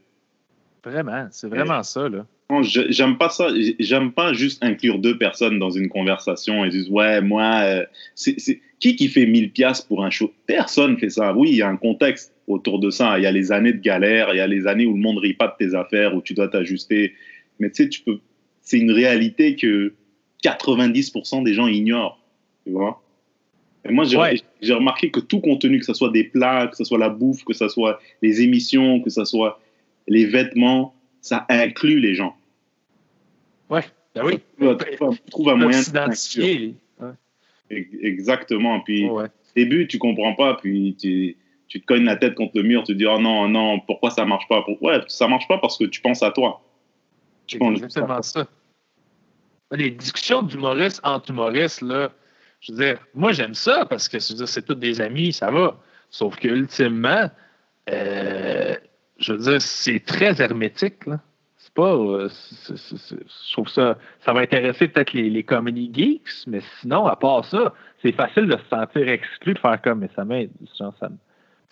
[SPEAKER 3] Vraiment, c'est vraiment ça, là.
[SPEAKER 2] Non, J'aime pas ça. J'aime pas juste inclure deux personnes dans une conversation et dire ouais moi euh, c'est c'est- qui qui fait 1000 piastres pour un show? Personne fait ça. Oui, il y a un contexte autour de ça. Il y a les années de galère, il y a les années où le monde rit pas de tes affaires, où tu dois t'ajuster. Mais tu sais, tu peux. C'est une réalité que 90% des gens ignorent. Tu vois? Et moi, j'ai
[SPEAKER 3] Ouais.
[SPEAKER 2] remarqué que tout contenu, que ce soit des plats, que ce soit la bouffe, que ce soit les émissions, que ce soit les vêtements, ça inclut les gens.
[SPEAKER 3] Ouais, ben oui.
[SPEAKER 2] Trouve, un moyen de
[SPEAKER 3] s'identifier. Ouais.
[SPEAKER 2] Ex- Exactement. Puis
[SPEAKER 3] Ouais.
[SPEAKER 2] au début, tu comprends pas, puis tu, tu te cognes la tête contre le mur, tu te dis oh non, non, pourquoi ça marche pas? Pour- Ouais, ça marche pas parce que tu penses à toi. Tu
[SPEAKER 3] C'est
[SPEAKER 2] penses
[SPEAKER 3] exactement ça. Les discussions d'humoristes entre humoristes, là, je veux dire, moi j'aime ça parce que c'est tous des amis, ça va. Sauf que ultimement, euh, je veux dire, c'est très hermétique. Là. C'est pas. euh, je trouve ça. Ça va intéresser peut-être les, comedy geeks, mais sinon, à part ça, c'est facile de se sentir exclu, de faire comme, mais ça m'aide. genre, ça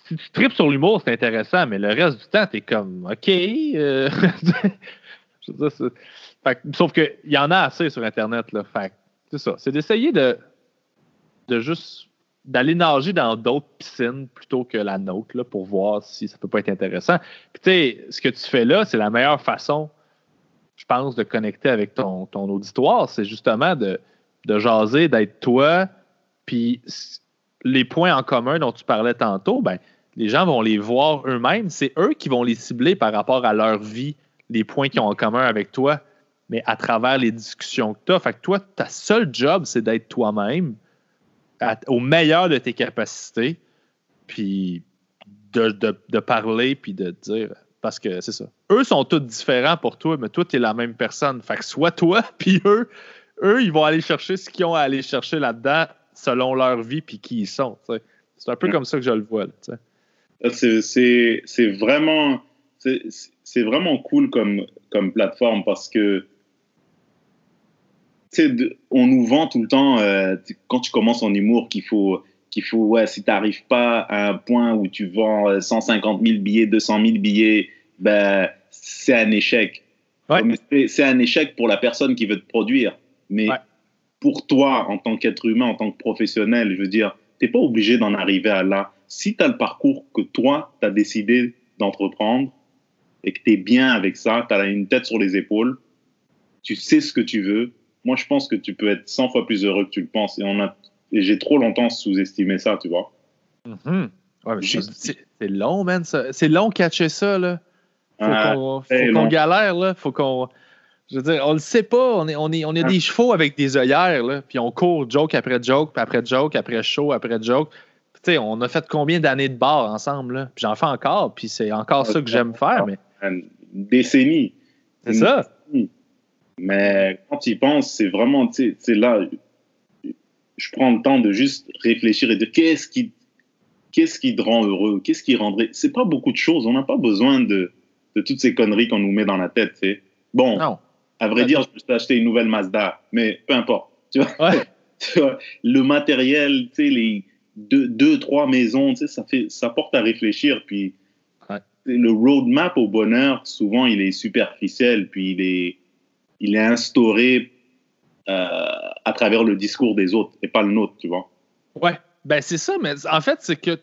[SPEAKER 3] Si tu tripes sur l'humour, c'est intéressant, mais le reste du temps, t'es comme, OK. euh, [laughs] je veux dire, c'est- fait sauf qu'il y en a assez sur Internet. Là, fait c'est ça. C'est d'essayer de, de juste d'aller nager dans d'autres piscines plutôt que la nôtre pour voir si ça peut pas être intéressant. Puis tu sais, ce que tu fais là, c'est la meilleure façon, je pense, de connecter avec ton, auditoire. C'est justement de, de jaser, d'être toi. Puis les points en commun dont tu parlais tantôt, ben, les gens vont les voir eux-mêmes. C'est eux qui vont les cibler par rapport à leur vie, les points qu'ils ont en commun avec toi, mais à travers les discussions que tu as. Fait que toi, ta seule job, c'est d'être toi-même à- au meilleur de tes capacités, puis de, de- de parler, puis de dire. Parce que c'est ça. Eux sont tous différents pour toi, mais toi, tu es la même personne. Fait que soit toi, [laughs] puis eux, eux, ils vont aller chercher ce qu'ils ont à aller chercher là-dedans selon leur vie, puis qui ils sont. C'est un peu
[SPEAKER 2] Mm.
[SPEAKER 3] comme ça que je le vois. là.
[SPEAKER 2] C'est- C'est c'est vraiment, c'est c'est vraiment cool comme, comme plateforme parce que de- on nous vend tout le temps, euh, quand tu commences en humour, qu'il faut, qu'il faut ouais, si tu n'arrives pas à un point où tu vends euh, 150 000 billets, 200 000 billets, ben, c'est un échec.
[SPEAKER 3] Ouais.
[SPEAKER 2] C'est- C'est un échec pour la personne qui veut te produire. Mais
[SPEAKER 3] Ouais.
[SPEAKER 2] pour toi, en tant qu'être humain, en tant que professionnel, je veux dire, tu n'es pas obligé d'en arriver à là. Si tu as le parcours que toi, tu as décidé d'entreprendre et que tu es bien avec ça, tu as une tête sur les épaules, tu sais ce que tu veux, moi, je pense que tu peux être 100 fois plus heureux que tu le penses. Et, on a- et j'ai trop longtemps sous-estimé ça, tu vois.
[SPEAKER 3] Mhm. Ouais,
[SPEAKER 2] Juste-
[SPEAKER 3] c'est c'est long, man. ça. C'est long catcher ça. Là. Faut
[SPEAKER 2] Ah,
[SPEAKER 3] qu'on faut galère. Là. Faut qu'on. Je veux dire, on le sait pas. On est, on est, on est
[SPEAKER 2] Ah.
[SPEAKER 3] des chevaux avec des œillères. Là. Puis on court joke après joke, puis après joke, après show, après joke. Tu sais, on a fait combien d'années de bar ensemble? Là? Puis j'en fais encore. Puis c'est encore ça que j'aime faire. Mais
[SPEAKER 2] une décennie.
[SPEAKER 3] c'est ça.
[SPEAKER 2] Mais quand tu y penses, c'est vraiment, tu sais, c'est là, je prends le temps de juste réfléchir et dire qu'est-ce qui, qu'est-ce qui te rend heureux, qu'est-ce qui rendrait? C'est pas beaucoup de choses. On n'a pas besoin de, de toutes ces conneries qu'on nous met dans la tête. tu sais. Bon,
[SPEAKER 3] Non.
[SPEAKER 2] à vrai dire, je me suis acheté une nouvelle Mazda, mais peu importe. Tu vois,
[SPEAKER 3] Ouais. [laughs]
[SPEAKER 2] Tu vois, le matériel, tu sais, les deux, deux, trois maisons, tu sais, ça fait, ça porte à réfléchir. Puis
[SPEAKER 3] Ouais.
[SPEAKER 2] le roadmap au bonheur, souvent, il est superficiel, puis il est, il est instauré euh, à travers le discours des autres et pas le nôtre, tu vois.
[SPEAKER 3] Ouais. Ben c'est ça. Mais en fait, c'est que.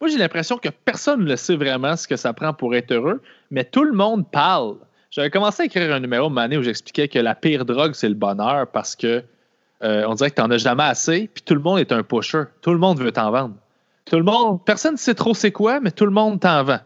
[SPEAKER 3] Moi, j'ai l'impression que personne ne sait vraiment ce que ça prend pour être heureux, mais tout le monde parle. J'avais commencé à écrire un numéro de année où j'expliquais que la pire drogue, c'est le bonheur parce que euh, on dirait que tu n'en as jamais assez, puis tout le monde est un pusher. Tout le monde veut t'en vendre. Tout le monde, personne ne sait trop c'est quoi, mais tout le monde t'en vend.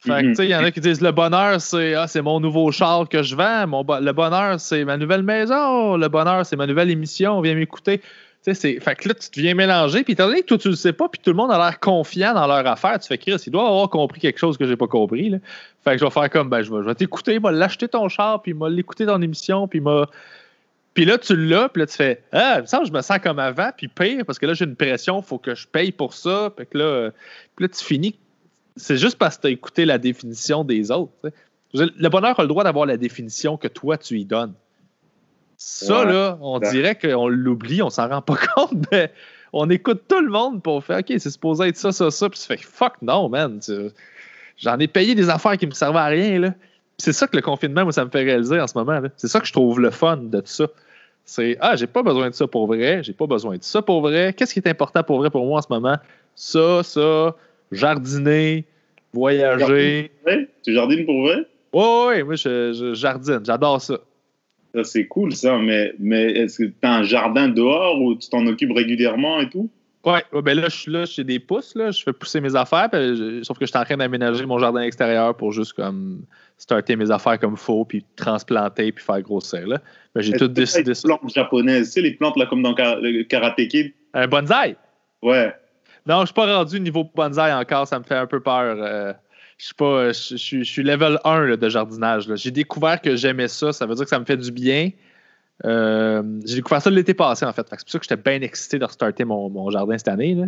[SPEAKER 3] Fait que,
[SPEAKER 2] Mhm.
[SPEAKER 3] tu sais, il y en a qui disent le bonheur, c'est ah, c'est mon nouveau char que je vends. Mon bo- le bonheur, c'est ma nouvelle maison. Le bonheur, c'est ma nouvelle émission. Viens m'écouter. Tu sais, c'est- Fait que là, tu te viens mélanger. Puis étant donné que toi, tu le sais pas, puis tout le monde a l'air confiant dans leur affaire, tu fais Chris, il doit avoir compris quelque chose que j'ai pas compris. Là. Fait que je vais faire comme, ben, je vais, je vais t'écouter, je vais l'acheter ton char, puis je vais l'écouter dans l'émission, puis m'a. Puis là, tu l'as, puis là, tu fais Ah, il me semble que je me sens comme avant, puis pire, parce que là, j'ai une pression, il faut que je paye pour ça. Fait que là, euh, puis là tu finis. C'est juste parce que tu as écouté la définition des autres. dire, Le bonheur a le droit d'avoir la définition que toi, tu y donnes. Ça,
[SPEAKER 2] Ouais.
[SPEAKER 3] là, on
[SPEAKER 2] Ouais.
[SPEAKER 3] dirait qu'on l'oublie, on s'en rend pas [laughs] compte, mais on écoute tout le monde pour faire OK, c'est supposé être ça, ça, ça, puis tu fais fuck non, man. J'en ai payé des affaires qui me servaient à rien, là. C'est ça que le confinement, moi, ça me fait réaliser en ce moment. C'est ça que je trouve le fun de tout ça. C'est Ah, j'ai pas besoin de ça pour vrai, j'ai pas besoin de ça pour vrai. Qu'est-ce qui est important pour vrai pour moi en ce moment? Ça, ça, jardiner, voyager.
[SPEAKER 2] Tu jardines pour vrai?
[SPEAKER 3] Oui, oui, moi je, jardine, j'adore ça.
[SPEAKER 2] ça c'est cool ça, mais, mais est-ce que tu as un jardin dehors où tu t'en occupes régulièrement et tout?
[SPEAKER 3] Ouais, ben là, je suis là, j'ai des pousses, là, je fais pousser mes affaires, sauf que je suis en train d'aménager mon jardin extérieur pour juste comme starter mes affaires comme il faut, puis transplanter, puis faire grossir. Là. Ben, j'ai tout décidé
[SPEAKER 2] ça. plantes japonaises, tu sais, les plantes là, comme dans le Karate Kid?
[SPEAKER 3] Un bonsaï?
[SPEAKER 2] Ouais.
[SPEAKER 3] Non, je suis pas rendu niveau bonsaï encore, ça me fait un peu peur. Euh, je suis pas. Je, suis level 1 de jardinage. J'ai découvert que j'aimais ça, ça veut dire que ça me fait du bien. Euh, j'ai découvert ça l'été passé, en fait. C'est pour ça que j'étais bien excité de restarter mon, jardin cette année. Là,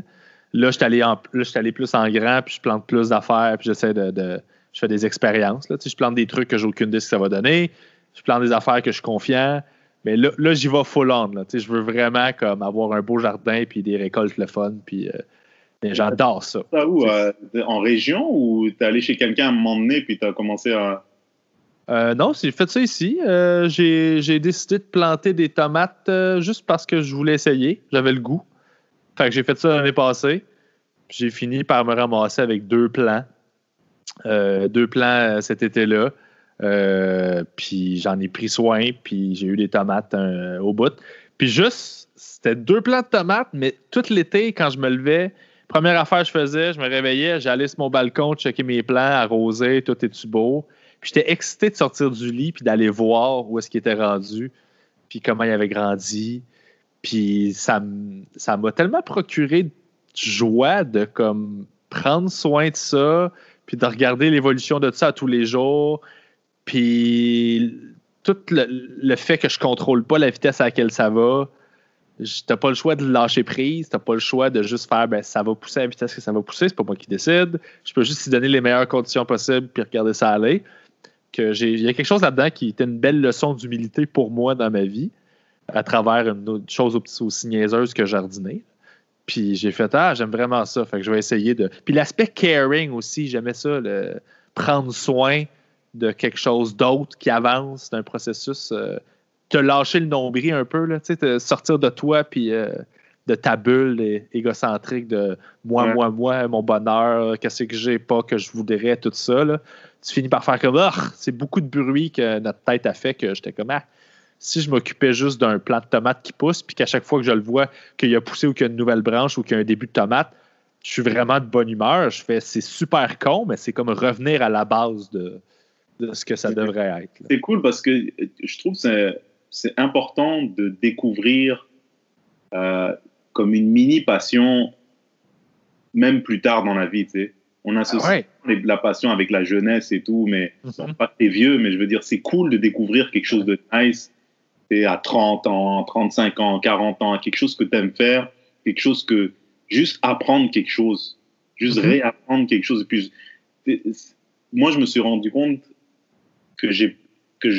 [SPEAKER 3] là je suis allé, plus en grand, puis je plante plus d'affaires, puis j'essaie de, Je fais des expériences. Là. je plante des trucs que j'ai aucune idée ce que ça va donner. Je plante des affaires que je suis confiant. Mais là, là j'y vais full on. Là. Je veux vraiment comme, avoir un beau jardin, puis des récoltes le fun, puis. Euh, j'adore ça.
[SPEAKER 2] où? Euh, en région ou t'es allé chez quelqu'un à un moment donné puis t'as commencé à.
[SPEAKER 3] Euh, non, j'ai fait ça ici. Euh, j'ai décidé de planter des tomates euh, juste parce que je voulais essayer. J'avais le goût. Fait que j'ai fait ça l'année passée. J'ai fini par me ramasser avec deux plants. deux plants cet été-là. puis j'en ai pris soin, puis j'ai eu des tomates au bout. Puis juste, c'était deux plants de tomates, mais tout l'été, quand je me levais, première affaire que je faisais, je me réveillais, j'allais sur mon balcon, checker mes plants, arroser, tout est-tu beau. Puis j'étais excité de sortir du lit puis d'aller voir où est-ce qu'il était rendu, puis comment il avait grandi. Puis ça m'a tellement procuré de joie de comme prendre soin de ça, puis de regarder l'évolution de ça tous les jours. Puis tout le, fait que je contrôle pas la vitesse à laquelle ça va, t'as pas le choix de lâcher prise, t'as pas le choix de juste faire ben ça va pousser à la vitesse que ça va pousser, c'est pas moi qui décide. Je peux juste y donner les meilleures conditions possibles puis regarder ça aller que j'ai, il y a quelque chose là-dedans qui était une belle leçon d'humilité pour moi dans ma vie, à travers une autre chose aussi niaiseuse que jardiner. Puis j'ai fait Ah, j'aime vraiment ça. Fait que je vais essayer de. Puis l'aspect caring aussi, j'aimais ça, le... prendre soin de quelque chose d'autre qui avance d'un processus. Euh, te lâcher le nombril un peu, là, te sortir de toi puis euh, de ta bulle égocentrique de moi, moi, moi, mon bonheur, qu'est-ce que j'ai pas, que je voudrais, tout ça. Là tu finis par faire comme ah, c'est beaucoup de bruit que notre tête a fait que j'étais comme ah, si je m'occupais juste d'un plant de tomate qui pousse, puis qu'à chaque fois que je le vois qu'il a poussé ou qu'il y a une nouvelle branche ou qu'il y a un début de tomate, je suis vraiment de bonne humeur. Je fais c'est super con, mais c'est comme revenir à la base de, ce que ça devrait être.
[SPEAKER 2] C'est cool parce que je trouve que c'est important de découvrir euh, comme une mini passion, même plus tard dans la vie. Tu sais. On associe ah la passion avec la jeunesse et tout, mais mm pas t'es vieux, mais je veux dire, c'est cool de découvrir quelque chose de nice. Et à 30 ans, 35 ans, 40 ans, quelque chose que tu aimes faire, quelque chose que juste apprendre quelque chose, juste mm-hmm. réapprendre quelque chose. Et puis, moi, je me suis rendu compte que j'ai que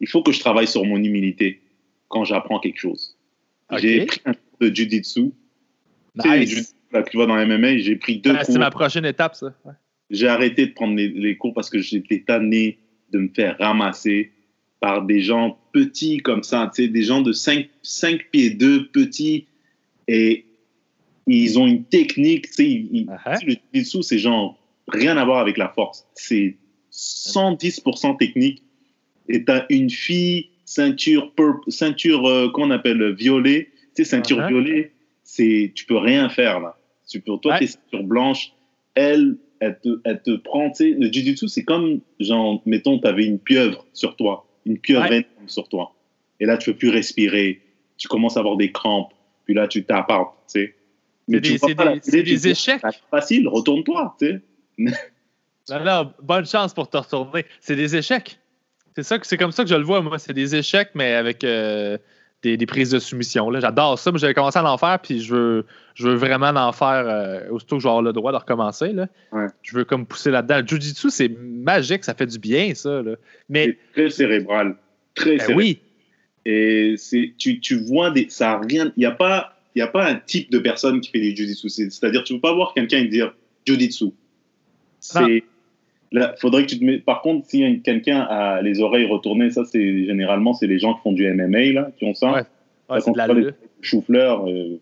[SPEAKER 2] il faut que je travaille sur mon humilité quand j'apprends quelque chose. J'ai pris un cours de jujitsu.
[SPEAKER 3] Nice
[SPEAKER 2] tu vois, dans MMA, j'ai pris deux cours.
[SPEAKER 3] C'est ma prochaine étape, ça.
[SPEAKER 2] J'ai arrêté de prendre les, cours parce que j'étais tanné de me faire ramasser par des gens petits comme ça, tu sais, des gens de 5, 5 pieds 2, petits, et ils ont une technique, tu sais, uh-huh. le dessous, c'est genre rien à voir avec la force. C'est 110% technique. Et tu as une fille, ceinture, ceinture euh, qu'on appelle violet, tu sais, ceinture uh-huh. violet, c'est, tu peux rien faire là. Tu peux, toi, tu es sur blanche, elle, elle te, elle te prend, tu sais, le jiu-jitsu, c'est comme, genre, mettons, tu avais une pieuvre sur toi, une pieuvre sur toi. Et là, tu peux plus respirer, tu commences à avoir des crampes, puis là, tu t'appartes, tu sais.
[SPEAKER 3] Mais c'est des, échecs.
[SPEAKER 2] facile, retourne-toi, tu sais. [laughs]
[SPEAKER 3] non, non, bonne chance pour te retourner. C'est des échecs. C'est ça, c'est comme ça que je le vois, moi. C'est des échecs, mais avec euh, des, prises de soumission. J'adore ça. mais j'avais commencé à en faire, puis je veux, je veux vraiment en faire euh, aussitôt que j'aurai le droit de recommencer. Là. Je veux comme pousser là-dedans. Le Jiu-Jitsu, c'est magique, ça fait du bien, ça. Là. Mais...
[SPEAKER 2] C'est très cérébral. Très ben
[SPEAKER 3] Oui.
[SPEAKER 2] Et tu, tu vois, des, ça rien. Il n'y a, pas, a pas un type de personne qui fait du Jiu-Jitsu. C'est-à-dire, tu ne peux pas voir quelqu'un et dire Jiu-Jitsu. C'est Là, faudrait que tu te mets... Par contre, si quelqu'un a les oreilles retournées, ça, c'est généralement, c'est les gens qui font du MMA, là, qui ont ça.
[SPEAKER 3] Ouais. C'est de la
[SPEAKER 2] pas les chou-fleurs, euh,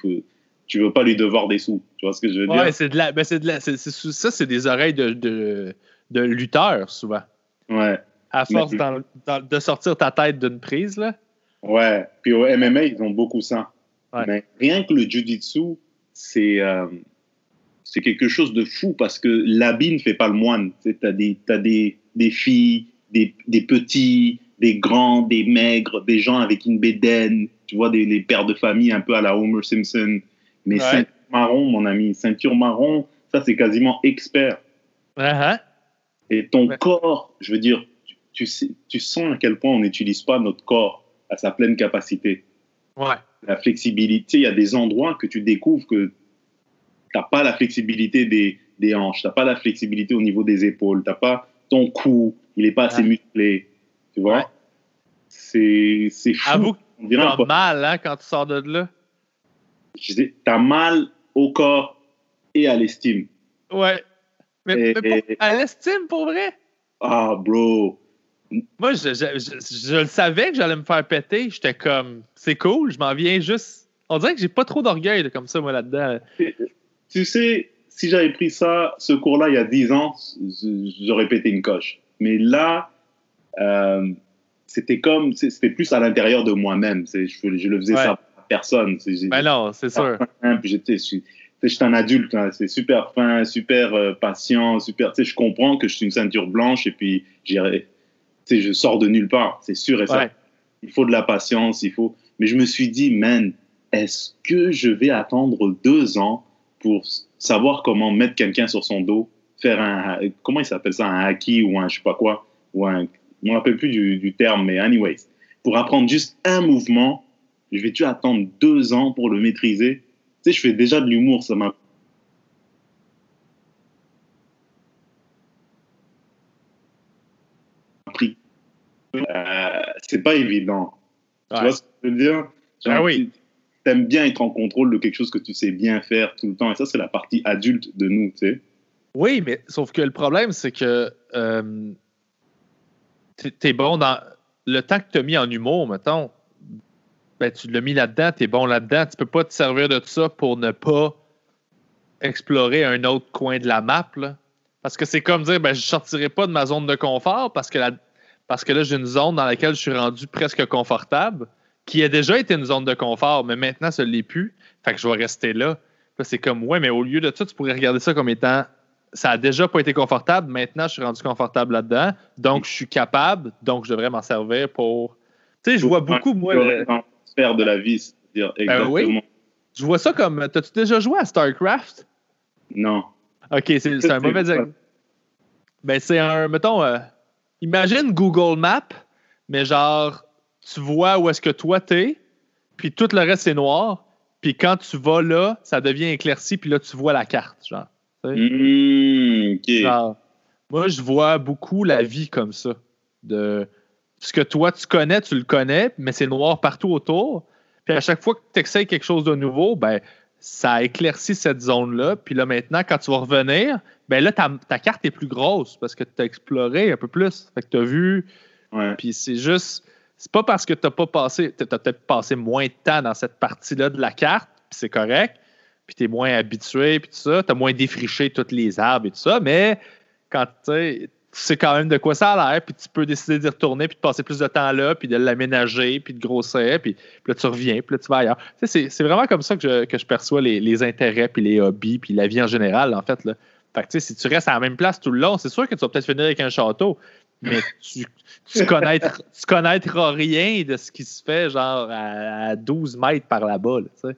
[SPEAKER 2] faut- tu veux pas lui devoir des sous. Tu vois ce que je veux
[SPEAKER 3] Ouais,
[SPEAKER 2] dire?
[SPEAKER 3] c'est de la. Ben, c'est de la ça, c'est des oreilles de, de, de lutteurs, souvent.
[SPEAKER 2] Ouais.
[SPEAKER 3] À force
[SPEAKER 2] Mais-
[SPEAKER 3] dans- dans- de sortir ta tête d'une prise, là.
[SPEAKER 2] Ouais. Puis au MMA, ils ont beaucoup ça.
[SPEAKER 3] Ouais.
[SPEAKER 2] Mais rien que le jujitsu, c'est euh, c'est quelque chose de fou parce que l'habit ne fait pas le moine. Tu as des, des, des filles, des, des petits, des grands, des maigres, des gens avec une bédaine, tu vois, des, des pères de famille un peu à la Homer Simpson. Mais
[SPEAKER 3] Ouais.
[SPEAKER 2] ceinture marron, mon ami, ceinture marron, ça c'est quasiment expert.
[SPEAKER 3] Ah, ah.
[SPEAKER 2] Et ton
[SPEAKER 3] Ouais.
[SPEAKER 2] corps, je veux dire, tu, tu sais, tu sens à quel point on n'utilise pas notre corps à sa pleine capacité.
[SPEAKER 3] Ouais.
[SPEAKER 2] La flexibilité, il y a des endroits que tu découvres que tu n'as pas la flexibilité des, des hanches, tu n'as pas la flexibilité au niveau des épaules, tu pas ton cou, il n'est pas assez
[SPEAKER 3] Ouais.
[SPEAKER 2] musclé. Tu vois?
[SPEAKER 3] Ouais.
[SPEAKER 2] C'est c'est fou.
[SPEAKER 3] Avoue que t'as mal, hein, quand tu sors de là.
[SPEAKER 2] T'as mal au corps et à l'estime.
[SPEAKER 3] Ouais. Mais,
[SPEAKER 2] Et-
[SPEAKER 3] mais pour-
[SPEAKER 2] et-
[SPEAKER 3] à l'estime, pour vrai?
[SPEAKER 2] Ah, bro.
[SPEAKER 3] Moi, je, je, je- je le savais que j'allais me faire péter. J'étais comme, c'est cool, je m'en viens juste. On dirait que j'ai pas trop d'orgueil comme ça, moi, là-dedans.
[SPEAKER 2] Tu sais, si j'avais pris ça, ce cours-là, il y a 10 ans, j'aurais pété une coche. Mais là, euh, c'était comme, c'était plus à l'intérieur de moi-même. Je, je le faisais
[SPEAKER 3] Ouais.
[SPEAKER 2] ça à personne.
[SPEAKER 3] Ben non, c'est sûr.
[SPEAKER 2] fin, puis j'étais, je suis- un adulte, hein, c'est super fin, super euh, patient, super. Tu sais, je comprends que je suis une ceinture blanche et puis j'irai- tu sais, je sors de nulle part, c'est sûr et
[SPEAKER 3] Ouais.
[SPEAKER 2] certain. Il faut de la patience, il faut. Mais je me suis dit, man, est-ce que je vais attendre deux ans pour savoir comment mettre quelqu'un sur son dos, faire un, comment il s'appelle ça, un haki ou un je sais pas quoi, ou un, je me rappelle plus du, du terme, mais anyways, pour apprendre juste un mouvement, je vais-tu attendre deux ans pour le maîtriser? Tu sais, je fais déjà de l'humour, ça m'a pris. Euh, c'est pas évident. Tu vois ce que je veux dire? Genre,
[SPEAKER 3] Ah oui.
[SPEAKER 2] T'aimes bien être en contrôle de quelque chose que tu sais bien faire tout le temps. Et ça, c'est la partie adulte de nous, tu sais.
[SPEAKER 3] Oui, mais sauf que le problème, c'est que euh, t'es- t'es bon dans. Le temps que tu as mis en humour, mettons, ben, tu l'as mis là-dedans, tu es bon là-dedans. Tu peux pas te servir de ça pour ne pas explorer un autre coin de la map. là. Parce que c'est comme dire, ben, je sortirai pas de ma zone de confort parce que, la- parce que là, j'ai une zone dans laquelle je suis rendu presque confortable, qui a déjà été une zone de confort, mais maintenant, ça ne l'est plus. Fait que je vais rester là. Là, c'est comme, ouais, mais au lieu de ça, tu pourrais regarder ça comme étant, ça a déjà pas été confortable, maintenant, je suis rendu confortable là-dedans, donc je suis capable, donc je devrais m'en servir pour. Tu sais, je vois beaucoup, moi,
[SPEAKER 2] sphère de la vie, c'est-à-dire exactement.
[SPEAKER 3] oui. je vois ça comme. T'as-tu déjà joué à StarCraft?
[SPEAKER 2] Non.
[SPEAKER 3] Ok, c'est c'est un mauvais exemple. Ben, c'est un, mettons, euh, imagine Google Maps, mais genre, tu vois où est-ce que toi t'es, puis tout le reste c'est noir, puis quand tu vas là, ça devient éclairci, puis là tu vois la carte, genre.
[SPEAKER 2] Mmh.
[SPEAKER 3] Genre, moi, je vois beaucoup la vie comme ça. De ce que toi, tu connais, tu le connais, mais c'est noir partout autour. Puis à chaque fois que tu essaies quelque chose de nouveau, ben, ça éclaircit cette zone-là. Puis là, maintenant, quand tu vas revenir, ben là, ta, ta carte est plus grosse parce que tu as exploré un peu plus. Fait que tu as vu.
[SPEAKER 2] Ouais.
[SPEAKER 3] Puis c'est juste. C'est pas parce que tu pas passé. Tu as peut-être passé moins de temps dans cette partie-là de la carte, puis c'est correct. Puis tu es moins habitué, puis tout ça. Tu as moins défriché tous les arbres et tout ça. Mais quand tu sais, quand même de quoi ça a l'air, puis tu peux décider d'y retourner, puis de passer plus de temps là, puis de l'aménager, puis de grossir, puis, là tu reviens, puis là tu vas ailleurs. C'est- vraiment comme ça que je, que je perçois les, intérêts, puis les hobbies, puis la vie en général, en fait. Là. Fait que si tu restes à la même place tout le long, c'est sûr que tu vas peut-être finir avec un château, mais tu, tu, connaîtras, tu connaîtras rien de ce qui se fait, genre à, à 12 mètres par là-bas. là.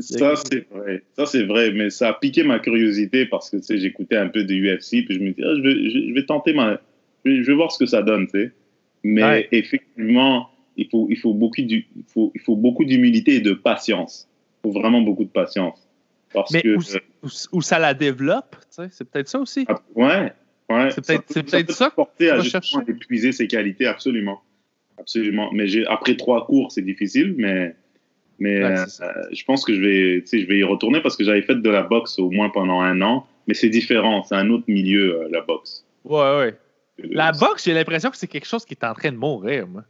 [SPEAKER 2] Ça, c'est vrai. Ça, c'est vrai. Mais ça a piqué ma curiosité parce que, j'écoutais un peu de UFC, puis je me dis, ah, je, vais, je, vais tenter ma. Je vais, je vais voir ce que ça donne, tu sais. Mais
[SPEAKER 3] Ouais.
[SPEAKER 2] effectivement, il faut, il faut beaucoup du- il faut, il faut beaucoup d'humilité et de patience. Il faut vraiment beaucoup de patience. Parce
[SPEAKER 3] Mais
[SPEAKER 2] que.
[SPEAKER 3] où, où- où ça la développe, tu sais, c'est peut-être ça aussi.
[SPEAKER 2] Ah, Ouais, ouais.
[SPEAKER 3] C'est peut-être-
[SPEAKER 2] peut-
[SPEAKER 3] peut-être
[SPEAKER 2] peut
[SPEAKER 3] ça
[SPEAKER 2] te porter à justement épuiser ses qualités, absolument. Absolument. Mais après trois cours, c'est difficile, mais, mais
[SPEAKER 3] Ouais,
[SPEAKER 2] euh,
[SPEAKER 3] ça.
[SPEAKER 2] euh, je pense que je vais, je vais y retourner parce que j'avais fait de la boxe au moins pendant un an. Mais c'est différent, c'est un autre milieu, euh, la boxe.
[SPEAKER 3] Ouais, ouais. La boxe, j'ai l'impression que c'est quelque chose qui est en train de mourir, moi.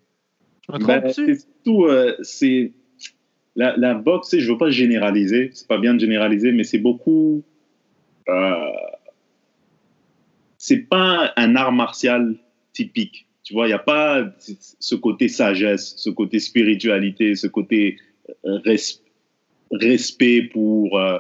[SPEAKER 3] Je me
[SPEAKER 2] Ben,
[SPEAKER 3] trompe-tu?
[SPEAKER 2] c'est euh, c'est la, la boxe, je veux pas généraliser, c'est pas bien de généraliser, mais c'est beaucoup. euh, c'est pas un art martial typique. Tu vois, il n'y a pas ce côté sagesse, ce côté spiritualité, ce côté euh, res- respect pour, euh,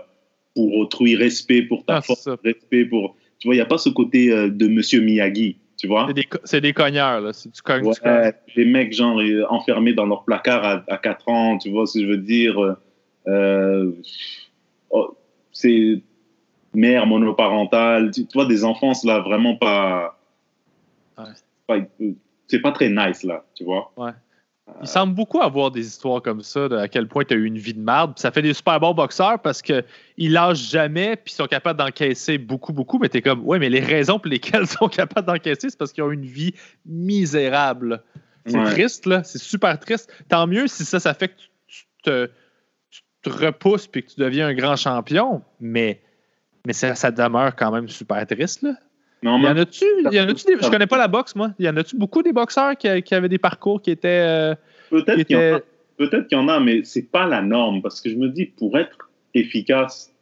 [SPEAKER 2] pour autrui, respect pour ta
[SPEAKER 3] Ah,
[SPEAKER 2] force, respect pour. Tu vois, il n'y a pas ce côté euh, de Monsieur Miyagi, tu vois.
[SPEAKER 3] C'est des, des cogneurs, là. Si tu cognes, tu cognes.
[SPEAKER 2] Les mecs, genre, enfermés dans leur placard à, à 4 ans, tu vois ce que je veux dire euh, oh, C'est mère monoparentale, tu, tu vois, des enfances, là, vraiment pas...
[SPEAKER 3] Ouais.
[SPEAKER 2] pas- c'est pas très nice, là, tu vois.
[SPEAKER 3] Il semble beaucoup avoir des histoires comme ça, de à quel point tu as eu une vie de marde. Ça fait des super bons boxeurs parce qu'ils lâchent jamais puis ils sont capables d'encaisser beaucoup, beaucoup. Mais tu es comme, ouais, mais les raisons pour lesquelles [laughs] ils sont capables d'encaisser, c'est parce qu'ils ont une vie misérable. C'est
[SPEAKER 2] Ouais.
[SPEAKER 3] triste, là. C'est super triste. Tant mieux si ça, ça fait que tu, tu te, tu te repousses puis que tu deviens un grand champion. Mais, mais ça, ça demeure quand même super triste, là.
[SPEAKER 2] En
[SPEAKER 3] Il y en a-tu, y en a-tu je connais pas la boxe, moi. Il y en a-tu beaucoup des boxeurs qui, qui avaient des parcours qui étaient. euh,
[SPEAKER 2] peut-être
[SPEAKER 3] qui
[SPEAKER 2] qu'il y, en a-
[SPEAKER 3] étaient-
[SPEAKER 2] peut-être qu'il y en a, mais c'est pas la norme, parce que je me dis, pour être efficace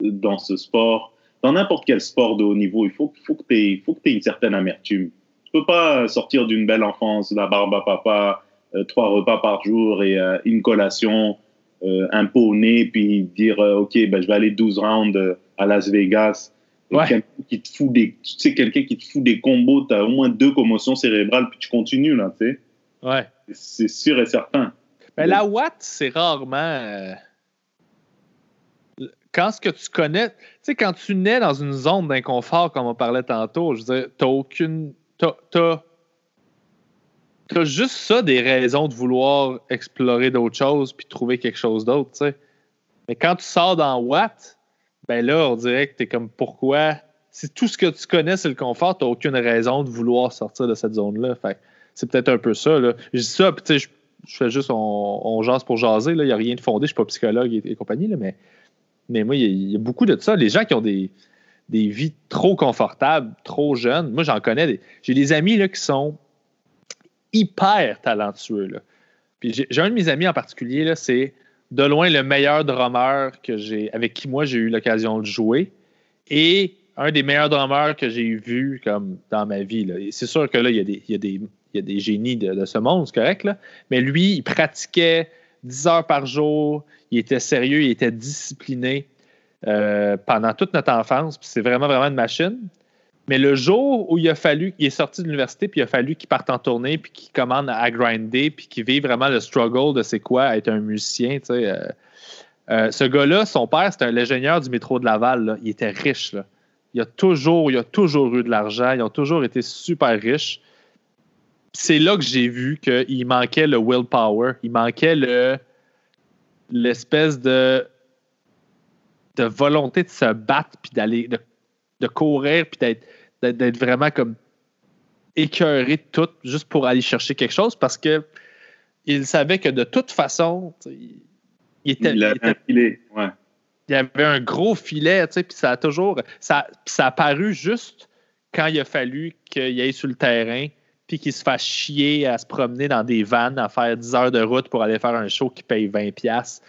[SPEAKER 2] dans ce sport, dans n'importe quel sport de haut niveau, il faut, faut que tu aies, une certaine amertume. Tu peux pas sortir d'une belle enfance, la barbe à papa, euh, trois repas par jour et euh, une collation, euh, un pot au nez, puis dire, euh, OK, ben, je vais aller 12 rounds euh, à Las Vegas. Et
[SPEAKER 3] Ouais.
[SPEAKER 2] quelqu'un qui te fout des, tu sais, quelqu'un qui te fout des combos, tu as au moins deux commotions cérébrales, puis tu continues, là, tu sais.
[SPEAKER 3] Ouais.
[SPEAKER 2] C'est sûr et certain.
[SPEAKER 3] Mais la Watt, c'est rarement. euh, Quand ce que tu connais, tu sais, quand tu nais dans une zone d'inconfort, comme on parlait tantôt, je veux dire, t'as aucune. T'as, t'as, juste ça des raisons de vouloir explorer d'autres choses puis trouver quelque chose d'autre, tu sais. Mais quand tu sors dans Watt, ben là, on dirait que t'es comme pourquoi? Si tout ce que tu connais, c'est le confort, t'as aucune raison de vouloir sortir de cette zone-là. Fait c'est peut-être un peu ça. Là. Je dis ça, puis tu sais, je, fais juste, on, jase pour jaser. Il n'y a rien de fondé, je suis pas psychologue et, compagnie, là, mais, mais moi, il y, a- beaucoup de ça. Les gens qui ont des, des vies trop confortables, trop jeunes, moi, j'en connais. J'ai des amis là, qui sont hyper talentueux. Là. Puis j'ai un de mes amis en particulier, c'est de loin le meilleur drummer que avec qui moi j'ai eu l'occasion de jouer. Et un des meilleurs drummers que j'ai vu comme dans ma vie. C'est sûr que là, il y a des, il y a des, il y a des génies de, ce monde, c'est correct, là. Mais lui, il pratiquait 10 heures par jour, il était sérieux, il était discipliné euh, pendant toute notre enfance. C'est vraiment, vraiment une machine. Mais le jour où il a fallu, il est sorti de l'université, puis il a fallu qu'il parte en tournée, puis qu'il commande à grinder, puis qu'il vive vraiment le struggle de c'est quoi être un musicien, tu sais. euh, euh, ce gars-là, son père, c'était un du métro de Laval. Il était riche. Il, a toujours, il a toujours eu de l'argent. Ils ont toujours été super riches. C'est là que j'ai vu qu'il manquait le willpower. Il manquait le l'espèce de, volonté de se battre, puis d'aller, de courir, puis d'être, vraiment comme écœuré de tout, juste pour aller chercher quelque chose, parce que il savait que de toute façon, il était,
[SPEAKER 2] Il
[SPEAKER 3] il
[SPEAKER 2] a
[SPEAKER 3] était
[SPEAKER 2] un filet, ouais.
[SPEAKER 3] il avait un gros filet, tu sais, puis ça a toujours. Ça, ça a paru juste quand il a fallu qu'il aille sur le terrain, puis qu'il se fasse chier à se promener dans des vannes, à faire 10 heures de route pour aller faire un show qui paye 20$.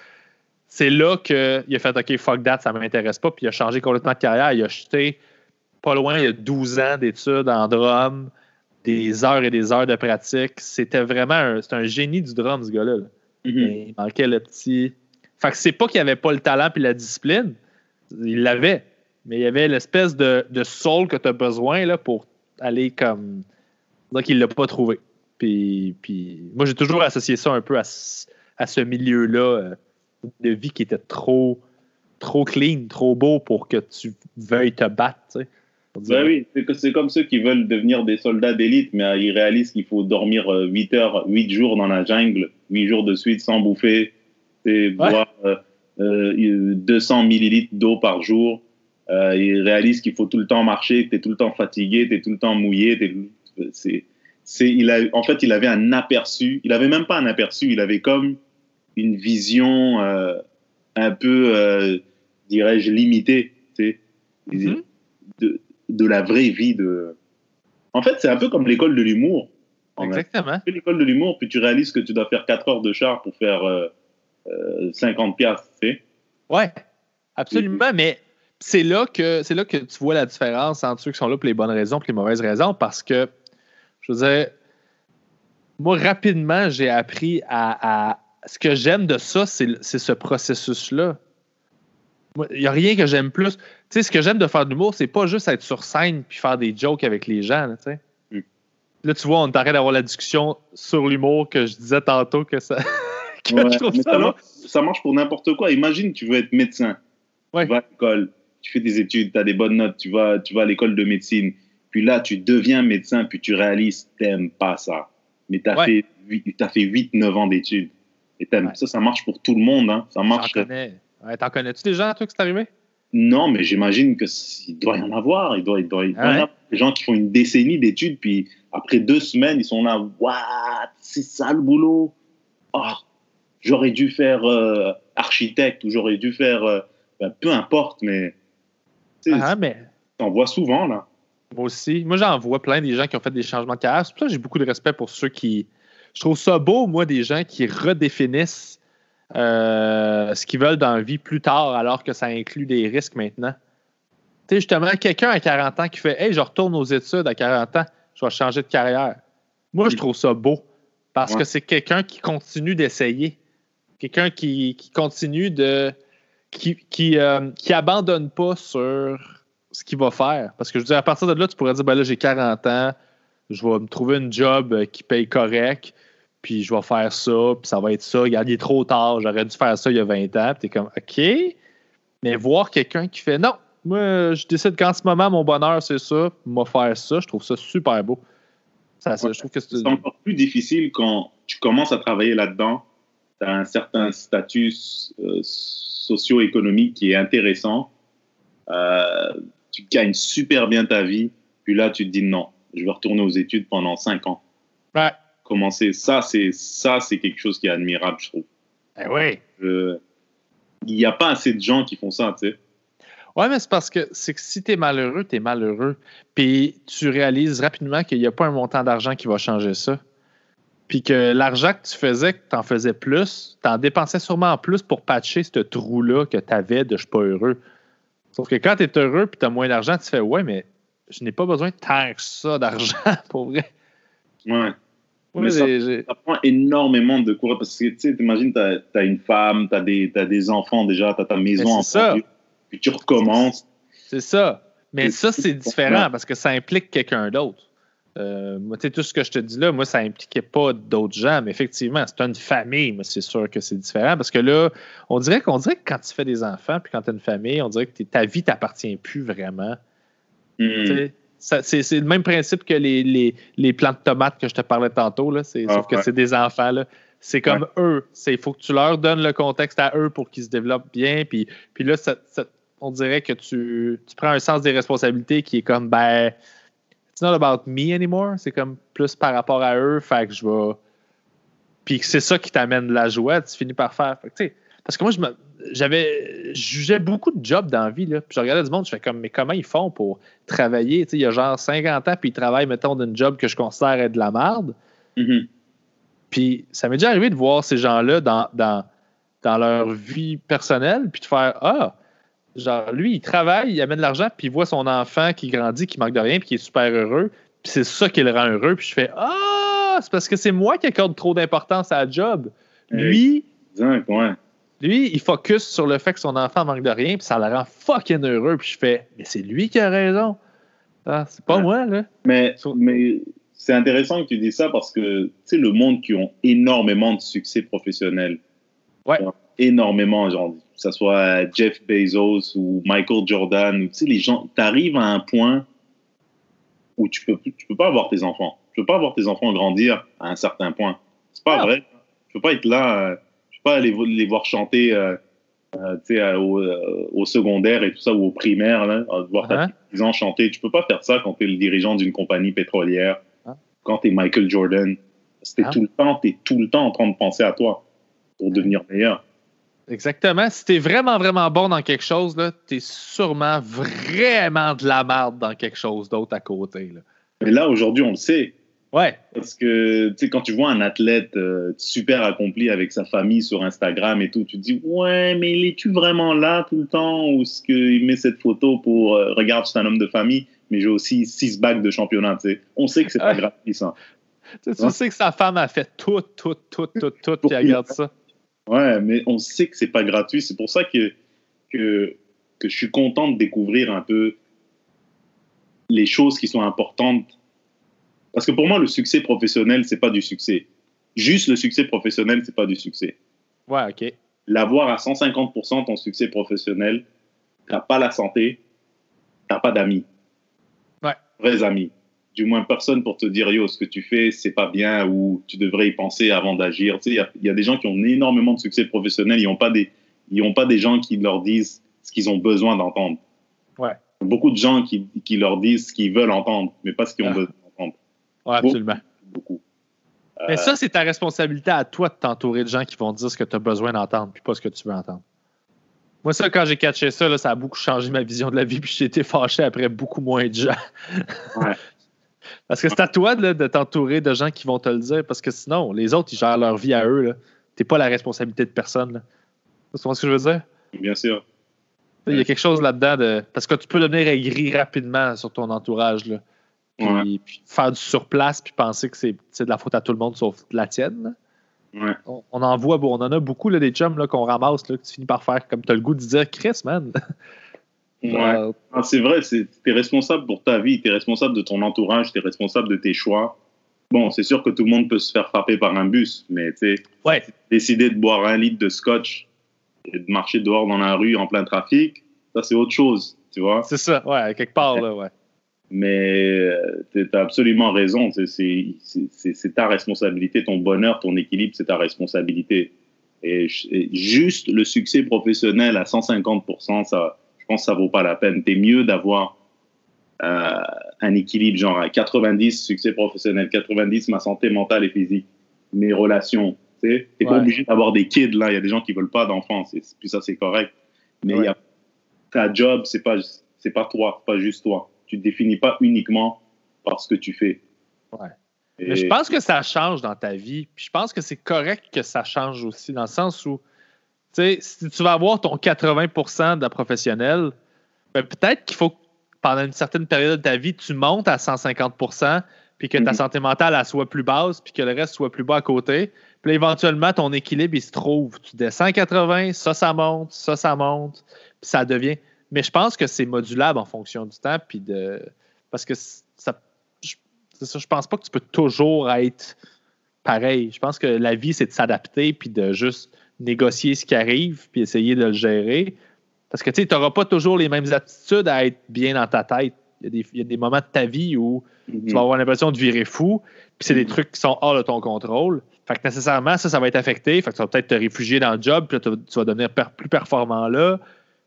[SPEAKER 3] C'est là qu'il a fait OK, fuck that, ça m'intéresse pas, puis il a changé complètement de carrière. Il a jeté pas loin, il y a 12 ans d'études en drum, des heures et des heures de pratique. C'était vraiment un, c'est un génie du drum, ce gars-là. là.
[SPEAKER 2] Mhm.
[SPEAKER 3] Il manquait le petit. Fait que c'est pas qu'il avait pas le talent puis la discipline. Il l'avait. Mais il y avait l'espèce de, de soul que tu as besoin là, pour aller comme. Donc, il l'a pas trouvé. Puis, puis moi, j'ai toujours associé ça un peu à, ce- à ce milieu-là euh, de vie qui était trop, trop clean, trop beau pour que tu veuilles te battre.
[SPEAKER 2] Ben oui, c'est comme ceux qui veulent devenir des soldats d'élite, mais euh, ils réalisent qu'il faut dormir euh, 8 heures, 8 jours dans la jungle, 8 jours de suite sans bouffer, et boire euh, euh, 200 millilitres d'eau par jour. Euh, ils réalisent qu'il faut tout le temps marcher, que tu es tout le temps fatigué, tu es tout le temps mouillé. c'est- il a, en fait, il avait un aperçu, il avait même pas un aperçu, il avait comme une vision euh, un peu, euh, dirais-je, limitée. tu sais.
[SPEAKER 3] Mhm.
[SPEAKER 2] de, de la vraie vie. De... En fait, c'est un peu comme l'école de l'humour.
[SPEAKER 3] Exactement.
[SPEAKER 2] Tu fais l'école de l'humour, puis tu réalises que tu dois faire 4 heures de char pour faire euh, euh, 50 piastres, tu sais.
[SPEAKER 3] Ouais, absolument. Mais c'est là que c'est là que tu vois la différence entre ceux qui sont là pour les bonnes raisons et les mauvaises raisons, parce que je veux dire, moi rapidement j'ai appris à, à- ce que j'aime de ça, c'est ce processus-là. Il n'y a rien que j'aime plus. Tu sais, ce que j'aime de faire de l'humour, c'est pas juste être sur scène puis faire des jokes avec les gens. Là, tu sais.
[SPEAKER 2] Mm.
[SPEAKER 3] Là, tu vois, on train d'avoir la discussion sur l'humour que je disais tantôt que ça. [laughs] que
[SPEAKER 2] Ouais,
[SPEAKER 3] je trouve ça
[SPEAKER 2] ça, marche, ça marche pour n'importe quoi. Imagine, tu veux être médecin.
[SPEAKER 3] Ouais.
[SPEAKER 2] Tu vas à l'école, tu fais des études, tu as des bonnes notes, tu vas, tu vas à l'école de médecine. Puis là, tu deviens médecin, puis tu réalises que tu pas ça. Mais tu as,
[SPEAKER 3] Ouais.
[SPEAKER 2] fait, huit- t'as fait 8-9 ans d'études. Et t'aimes.
[SPEAKER 3] Ouais.
[SPEAKER 2] Ça, ça marche pour tout le monde. Hein. Ça
[SPEAKER 3] T'en
[SPEAKER 2] marche.
[SPEAKER 3] connais. Ouais, T'en connais-tu des gens, toi, c'est arrivé?
[SPEAKER 2] Non, mais j'imagine qu'il doit y en avoir. Il doit, il doit, il doit
[SPEAKER 3] Ah
[SPEAKER 2] y en avoir des gens qui font une décennie d'études, puis après deux semaines, ils sont là. What? C'est ça le boulot? Oh, J'aurais dû faire euh, architecte ou j'aurais dû faire. euh, ben, peu importe, mais. Tu sais,
[SPEAKER 3] Ah, mais
[SPEAKER 2] T'en vois souvent, là.
[SPEAKER 3] moi aussi. Moi, j'en vois plein des gens qui ont fait des changements de carrière. C'est pour ça que j'ai beaucoup de respect pour ceux qui. Je trouve ça beau, moi, des gens qui redéfinissent euh, ce qu'ils veulent dans la vie plus tard, alors que ça inclut des risques maintenant. Tu sais, justement, quelqu'un à 40 ans qui fait Hey, je retourne aux études à 40 ans, je vais changer de carrière. Moi, je trouve ça beau parce
[SPEAKER 2] Ouais.
[SPEAKER 3] que c'est quelqu'un qui continue d'essayer. Quelqu'un qui, qui continue de. qui, qui, euh, qui abandonne pas sur ce qu'il va faire. Parce que je veux dire, à partir de là, tu pourrais dire ben là, j'ai 40 ans, je vais me trouver une job euh, qui paye correct, puis je vais faire ça, puis ça va être ça. Regarde, il est trop tard, j'aurais dû faire ça il y a 20 ans. Puis t'es comme OK. Mais voir quelqu'un qui fait non, moi, je décide qu'en ce moment, mon bonheur, c'est ça, moi faire ça, je trouve ça super beau. Ça, ça,
[SPEAKER 2] Ouais.
[SPEAKER 3] je trouve que c'est.
[SPEAKER 2] C'est encore plus difficile quand tu commences à travailler là-dedans. Tu as un certain statut euh, socio-économique qui est intéressant. Euh, tu gagnes super bien ta vie. Puis là, tu te dis non, je vais retourner aux études pendant cinq ans.
[SPEAKER 3] Ouais.
[SPEAKER 2] Commencer, ça, c'est ça, c'est quelque chose qui est admirable, je trouve.
[SPEAKER 3] Eh oui.
[SPEAKER 2] Il n'y a pas assez de gens qui font ça, tu sais.
[SPEAKER 3] Ouais, mais c'est parce que c'est que si t'es malheureux, t'es malheureux. Puis tu réalises rapidement qu'il n'y a pas un montant d'argent qui va changer ça. Puis que l'argent que tu faisais, que t'en faisais plus, t'en dépensais sûrement plus pour patcher ce trou-là que t'avais de je suis pas heureux. Sauf que quand t'es heureux puis t'as moins d'argent, tu fais ouais, mais je n'ai pas besoin de tant que ça d'argent [laughs] pour vrai.
[SPEAKER 2] Ouais. Mais ça- Ça prend énormément de courage parce que tu sais, t'imagines, t'as as une femme, t'as des, des enfants déjà, t'as ta maison
[SPEAKER 3] Mais
[SPEAKER 2] en
[SPEAKER 3] ça.
[SPEAKER 2] puis tu recommences.
[SPEAKER 3] C'est ça. Mais ça, c'est différent parce que ça implique quelqu'un d'autre. Euh, moi, tu sais, tout ce que je te dis là, moi, ça impliquait pas d'autres gens, mais effectivement, c'est une famille, mais c'est sûr que c'est différent parce que là, on dirait qu'on dirait que quand tu fais des enfants puis quand tu as une famille, on dirait que ta vie t'appartient plus vraiment.
[SPEAKER 2] Hmm.
[SPEAKER 3] C'est le même principe que les, les, les plants de tomates que je te parlais tantôt, là,
[SPEAKER 2] Ah,
[SPEAKER 3] sauf que
[SPEAKER 2] ouais.
[SPEAKER 3] c'est des enfants. là. C'est comme eux. Il faut que tu leur donnes le contexte à eux pour qu'ils se développent bien. Puis, puis là, ça- ça- on dirait que tu, tu prends un sens des responsabilités qui est comme, ben, it's not about me anymore. C'est comme plus par rapport à eux. Fait que je vais. Puis c'est ça qui t'amène de la joie. Tu finis par faire. Fait que, parce que moi, je me- j'avais. Jugeais beaucoup de jobs dans la vie. Là. Puis je regardais du monde, je fais comme, mais comment ils font pour travailler? Tu sais, il y a genre 50 ans, puis ils travaillent, mettons, d'une job que je considère être de la merde.
[SPEAKER 2] Mhm.
[SPEAKER 3] Puis ça m'est déjà arrivé de voir ces gens-là dans, dans, dans leur vie personnelle, puis de faire Ah, genre, lui, il travaille, il amène de l'argent, puis il voit son enfant qui grandit, qui manque de rien, puis qui est super heureux. Puis c'est ça qui le rend heureux. Puis je fais Ah, c'est parce que c'est moi qui accorde trop d'importance à la job. Lui,
[SPEAKER 2] Exact, ouais.
[SPEAKER 3] Lui, il focus sur le fait que son enfant manque de rien, puis ça le rend fucking heureux. Puis je fais Mais c'est lui qui a raison. Ah, c'est pas
[SPEAKER 2] Ouais.
[SPEAKER 3] moi, là.
[SPEAKER 2] Mais, c'est intéressant que tu dis ça parce que, tu sais, le monde qui ont énormément de succès professionnel.
[SPEAKER 3] Ouais.
[SPEAKER 2] Genre, énormément, genre, que ce soit Jeff Bezos ou Michael Jordan, ou, tu sais, les gens, tu arrives à un point où tu peux, tu peux pas avoir tes enfants. Tu peux pas avoir tes enfants grandir à un certain point. C'est pas
[SPEAKER 3] Ah.
[SPEAKER 2] vrai. Tu peux pas être là, pas aller vo- les voir chanter, euh, euh, euh, au, au secondaire et tout ça, ou au primaire, là, voir ta petite 10 ans chanter. Tu peux pas faire ça quand tu es le dirigeant d'une compagnie pétrolière,
[SPEAKER 3] Ah.
[SPEAKER 2] quand tu es Michael Jordan. C'était
[SPEAKER 3] Ah.
[SPEAKER 2] tout le temps, tu es tout le temps en train de penser à toi pour devenir meilleur.
[SPEAKER 3] Exactement. Si t'es vraiment, vraiment bon dans quelque chose, là, t'es sûrement vraiment de la merde dans quelque chose d'autre à côté. Là.
[SPEAKER 2] Mais là, aujourd'hui, on le sait.
[SPEAKER 3] Ouais.
[SPEAKER 2] Parce que, tu sais, quand tu vois un athlète euh, super accompli avec sa famille sur Instagram et tout, tu te dis, ouais, mais il est-tu vraiment là tout le temps? Ou est-ce qu'il met cette photo pour, euh, regarde, c'est un homme de famille, mais j'ai aussi six bagues de championnat, tu sais. On sait que c'est pas gratuit, ça.
[SPEAKER 3] Tu, sais, tu
[SPEAKER 2] Ouais.
[SPEAKER 3] sais que sa femme a fait tout, tout, tout, tout, tout, puis elle regarde ça.
[SPEAKER 2] Ouais, mais on sait que c'est pas gratuit. C'est pour ça que, que, que je suis content de découvrir un peu les choses qui sont importantes. Parce que pour moi, le succès professionnel, c'est pas du succès. Juste le succès professionnel, c'est pas du succès.
[SPEAKER 3] Ouais, OK.
[SPEAKER 2] L'avoir à 150% ton succès professionnel, t'as pas la santé, t'as pas d'amis.
[SPEAKER 3] Ouais.
[SPEAKER 2] Vrais amis. Du moins, personne pour te dire, yo, ce que tu fais, c'est pas bien ou tu devrais y penser avant d'agir. Tu sais, il y a- il y, a des gens qui ont énormément de succès professionnel, ils n'ont pas, des- ils ont pas des gens qui leur disent ce qu'ils ont besoin d'entendre.
[SPEAKER 3] Ouais.
[SPEAKER 2] Beaucoup de gens qui, qui leur disent ce qu'ils veulent entendre, mais pas ce qu'ils ont
[SPEAKER 3] Ah.
[SPEAKER 2] besoin
[SPEAKER 3] Ouais, absolument.
[SPEAKER 2] Beaucoup.
[SPEAKER 3] Mais
[SPEAKER 2] Euh,
[SPEAKER 3] ça, c'est ta responsabilité à toi de t'entourer de gens qui vont dire ce que tu as besoin d'entendre, puis pas ce que tu veux entendre. Moi, ça, quand j'ai catché ça, là, ça a beaucoup changé ma vision de la vie, [laughs] puis j'ai été fâché après beaucoup moins de gens.
[SPEAKER 2] Ouais. [laughs]
[SPEAKER 3] parce que c'est à toi là, de t'entourer de gens qui vont te le dire, parce que sinon, les autres, ils gèrent leur vie à eux. T'es pas la responsabilité de personne. Tu comprends ce que je veux dire?
[SPEAKER 2] Bien sûr.
[SPEAKER 3] Il y a quelque chose là-dedans de. Parce que tu peux devenir aigri rapidement sur ton entourage. Là. Puis,
[SPEAKER 2] Ouais.
[SPEAKER 3] puis faire du surplace puis penser que c'est de la faute à tout le monde sauf la tienne.
[SPEAKER 2] Ouais.
[SPEAKER 3] On, on en voit, on en a beaucoup là, des chums qu'on ramasse, là, que tu finis par faire comme tu as le goût de dire Chris, man. [laughs]
[SPEAKER 2] Ouais.
[SPEAKER 3] Genre,
[SPEAKER 2] Ah, c'est vrai, tu es responsable pour ta vie, tu es responsable de ton entourage, tu es responsable de tes choix. Bon, c'est sûr que tout le monde peut se faire frapper par un bus, mais tu sais,
[SPEAKER 3] ouais,
[SPEAKER 2] décider de boire un litre de scotch et de marcher dehors dans la rue en plein trafic, ça c'est autre chose, tu vois.
[SPEAKER 3] c'est ça, ouais, quelque part, [laughs] là, ouais.
[SPEAKER 2] Mais tu as absolument raison, c'est- ta responsabilité, ton bonheur, ton équilibre, c'est ta responsabilité. Et, juste le succès professionnel à 150%, ça, je pense que ça vaut pas la peine. T'es mieux d'avoir euh, un équilibre, genre à 90 succès professionnel, 90 ma santé mentale et physique, mes relations. Tu t'es pas obligé d'avoir des kids là. Il y a des gens qui veulent pas d'enfants, puis ça c'est correct. Mais il
[SPEAKER 3] Ouais.
[SPEAKER 2] y a, ta job, c'est pas c'est pas toi, pas juste toi. Tu te définis pas uniquement par ce que tu fais.
[SPEAKER 3] Ouais.
[SPEAKER 2] Et-
[SPEAKER 3] Mais je pense que ça change dans ta vie. Puis je pense que c'est correct que ça change aussi, dans le sens où, tu sais, si tu vas avoir ton 80% de la professionnelle, ben peut-être qu'il faut que pendant une certaine période de ta vie, tu montes à 150% puis que ta
[SPEAKER 2] Mhm.
[SPEAKER 3] santé mentale elle soit plus basse, puis que le reste soit plus bas à côté. Puis là, éventuellement, ton équilibre, il se trouve. Tu descends à 80, ça, ça monte, ça, ça monte, puis ça devient. Mais je pense que c'est modulable en fonction du temps, puis de. Parce que ça. je- C'est ça, je pense pas que tu peux toujours être pareil. Je pense que la vie, c'est de s'adapter, puis de juste négocier ce qui arrive, puis essayer de le gérer. Parce que tu n'auras pas toujours les mêmes attitudes à être bien dans ta tête. Il y a des, il y a des moments de ta vie où
[SPEAKER 2] Mhm.
[SPEAKER 3] tu vas avoir l'impression de virer fou, puis c'est des
[SPEAKER 2] Mhm.
[SPEAKER 3] trucs qui sont hors de ton contrôle. Fait que nécessairement, ça, ça va être affecté. Fait que tu vas peut-être te réfugier dans le job, puis là, tu vas- tu vas devenir per- plus performant là.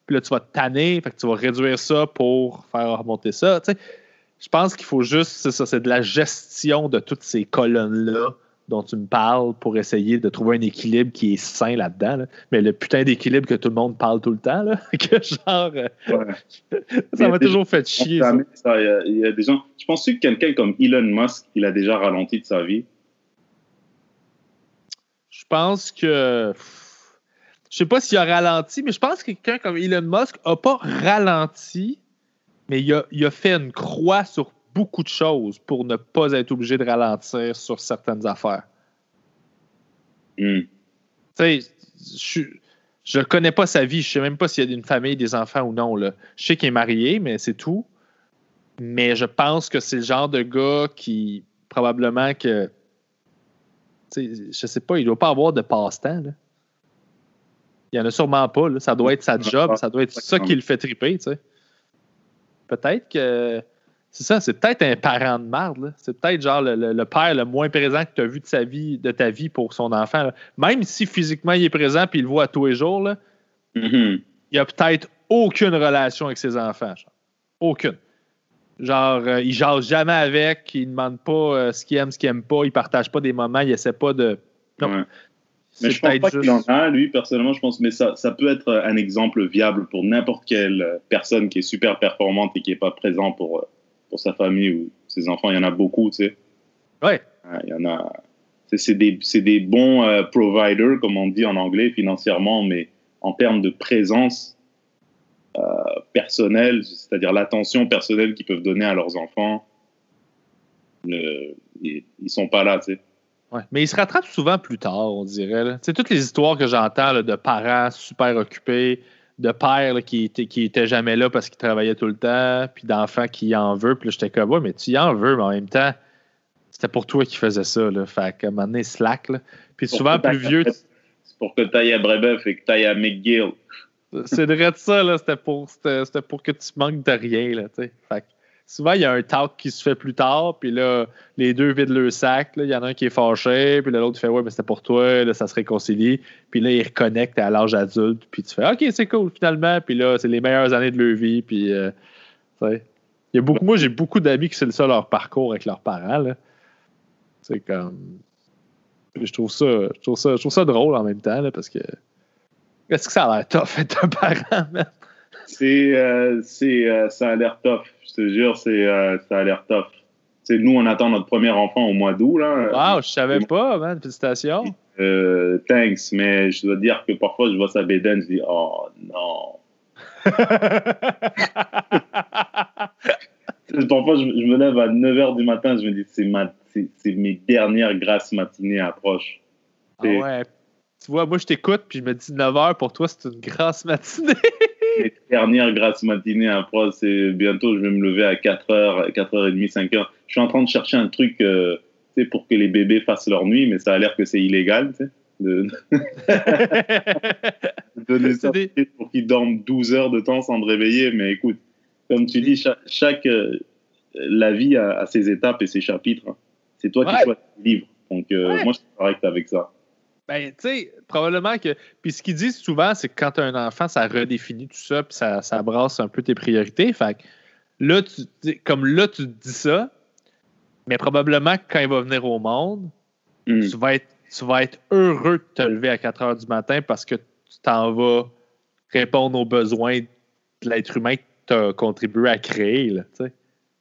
[SPEAKER 3] Puis là, tu vas te tanner, fait que tu vas réduire ça pour faire remonter ça. Tu sais, je pense qu'il faut juste, c'est ça, c'est de la gestion de toutes ces colonnes-là dont tu me parles pour essayer de trouver un équilibre qui est sain là-dedans. là. Mais le putain d'équilibre que tout le monde parle tout le temps, là, [laughs] que genre, euh,
[SPEAKER 2] Ouais. [laughs]
[SPEAKER 3] ça m'a toujours fait chier. ça.
[SPEAKER 2] Jamais ça, Il y, a- il y a des gens. Je pense que quelqu'un comme Elon Musk, il a déjà ralenti de sa vie.
[SPEAKER 3] Je pense que. Je sais pas s'il a ralenti, mais je pense que quelqu'un comme Elon Musk a pas ralenti, mais il a, il a fait une croix sur beaucoup de choses pour ne pas être obligé de ralentir sur certaines affaires.
[SPEAKER 2] Hmm.
[SPEAKER 3] Tu sais, je, je connais pas sa vie, je sais même pas s'il y a une famille, des enfants ou non. Là. Je sais qu'il est marié, mais c'est tout. Mais je pense que c'est le genre de gars qui, probablement que. Je sais pas, il doit pas avoir de passe-temps. là. Il y en a sûrement pas. là. Ça doit être sa job, ça doit être ça qui le fait triper. tu sais. Peut-être que. C'est ça, c'est peut-être un parent de marde. là. C'est peut-être genre le, le- le père le moins présent que tu as vu de, sa vie, de ta vie pour son enfant. là. Même si physiquement il est présent et il le voit à tous les jours, là,
[SPEAKER 2] Mhm.
[SPEAKER 3] il a peut-être aucune relation avec ses enfants. genre. Aucune. Genre, euh, il jase jamais avec, il ne demande pas euh, ce qu'il aime, ce qu'il aime pas, il partage pas des moments, il essaie pas de. Non.
[SPEAKER 2] Ouais. Mais je pense pas qu'il en a, lui, personnellement, je pense, mais ça, ça peut être un exemple viable pour n'importe quelle personne qui est super performante et qui n'est pas présent pour, euh, pour sa famille ou ses enfants. Il y en a beaucoup, tu sais.
[SPEAKER 3] Ouais.
[SPEAKER 2] Ouais, Il y en a. c'est- des, c'est des bons euh, providers, comme on dit en anglais, financièrement, mais en termes de présence euh, personnelle, c'est-à-dire l'attention personnelle qu'ils peuvent donner à leurs enfants, le- ils, ils sont pas là, tu sais.
[SPEAKER 3] Ouais. Mais il se rattrape souvent plus tard, on dirait. Tu toutes les histoires que j'entends de parents super occupés, de pères là, qui, qui étaient jamais là parce qu'ils travaillaient tout le temps, puis d'enfants qui en veulent. Puis là, j'étais comme, ouais, mais tu y en veux, mais en même temps, c'était pour toi qui faisais ça. Là. Fait qu'à un moment donné, slack. Là. Puis souvent, plus vieux,
[SPEAKER 2] C'est pour que tu ailles à Brébeuf et que tu ailles à McGill.
[SPEAKER 3] c'est vrai de ça. là. C'était pour, c'était, c'était pour que tu manques de rien. Là, tu sais. fait que souvent, il y a un talk qui se fait plus tard, puis là, les deux vident le sac. Il y en a un qui est fâché, puis l'autre fait Ouais, mais c'était pour toi, là, ça se réconcilie. Puis là, ils reconnectent à l'âge adulte, puis tu fais OK, c'est cool, finalement. Puis là, c'est les meilleures années de leur vie. Puis, euh, il y a beaucoup, moi, j'ai beaucoup d'amis qui c'est ça leur parcours avec leurs parents. C'est comme. Je trouve ça, je trouve ça, je trouve ça drôle en même temps, là, parce que. Est-ce que ça a l'air tough être un parent, man?
[SPEAKER 2] C'est, euh, c'est, euh, ça a l'air tough. Je te jure, c'est, euh, ça a l'air tough. C'est nous, on attend notre premier enfant au mois d'août là.
[SPEAKER 3] Wow, je savais pas, man. Félicitations.
[SPEAKER 2] Euh, thanks, mais je dois dire que parfois je vois sa bédaine, je dis oh non. [laughs] Parfois, je, je me lève à 9h du matin, je me dis c'est, ma, c'est, c'est mes dernières grasses matinées approchent.
[SPEAKER 3] Ah ouais. Tu vois, moi, je t'écoute, puis je me dis 9h, pour toi, c'est une grasse matinée. [laughs]
[SPEAKER 2] Les dernières grasses matinées approchent. C'est bientôt, je vais me lever à 4h, 4h30, 5h. Je suis en train de chercher un truc euh, pour que les bébés fassent leur nuit, mais ça a l'air que c'est illégal. tu sais, De, [laughs] donner ça
[SPEAKER 3] des-
[SPEAKER 2] pour qu'ils dorment 12 heures de temps sans te réveiller. Mais écoute, comme tu dis, chaque, chaque, euh, la vie a, a ses étapes et ses chapitres. hein. C'est toi
[SPEAKER 3] Ouais.
[SPEAKER 2] qui choisis le livre. Donc, euh,
[SPEAKER 3] Ouais.
[SPEAKER 2] moi, je suis correct avec ça.
[SPEAKER 3] Ben, tu sais, probablement que. Puis ce qu'ils disent souvent, c'est que quand tu as un enfant, ça redéfinit tout ça, puis ça, ça brasse un peu tes priorités. Fait que là, tu, comme là, tu te dis ça, mais probablement que quand il va venir au monde,
[SPEAKER 2] Hmm.
[SPEAKER 3] tu, vas être, tu vas être heureux de te lever à 4 heures du matin parce que tu t'en vas répondre aux besoins de l'être humain que tu as contribué à créer. Là.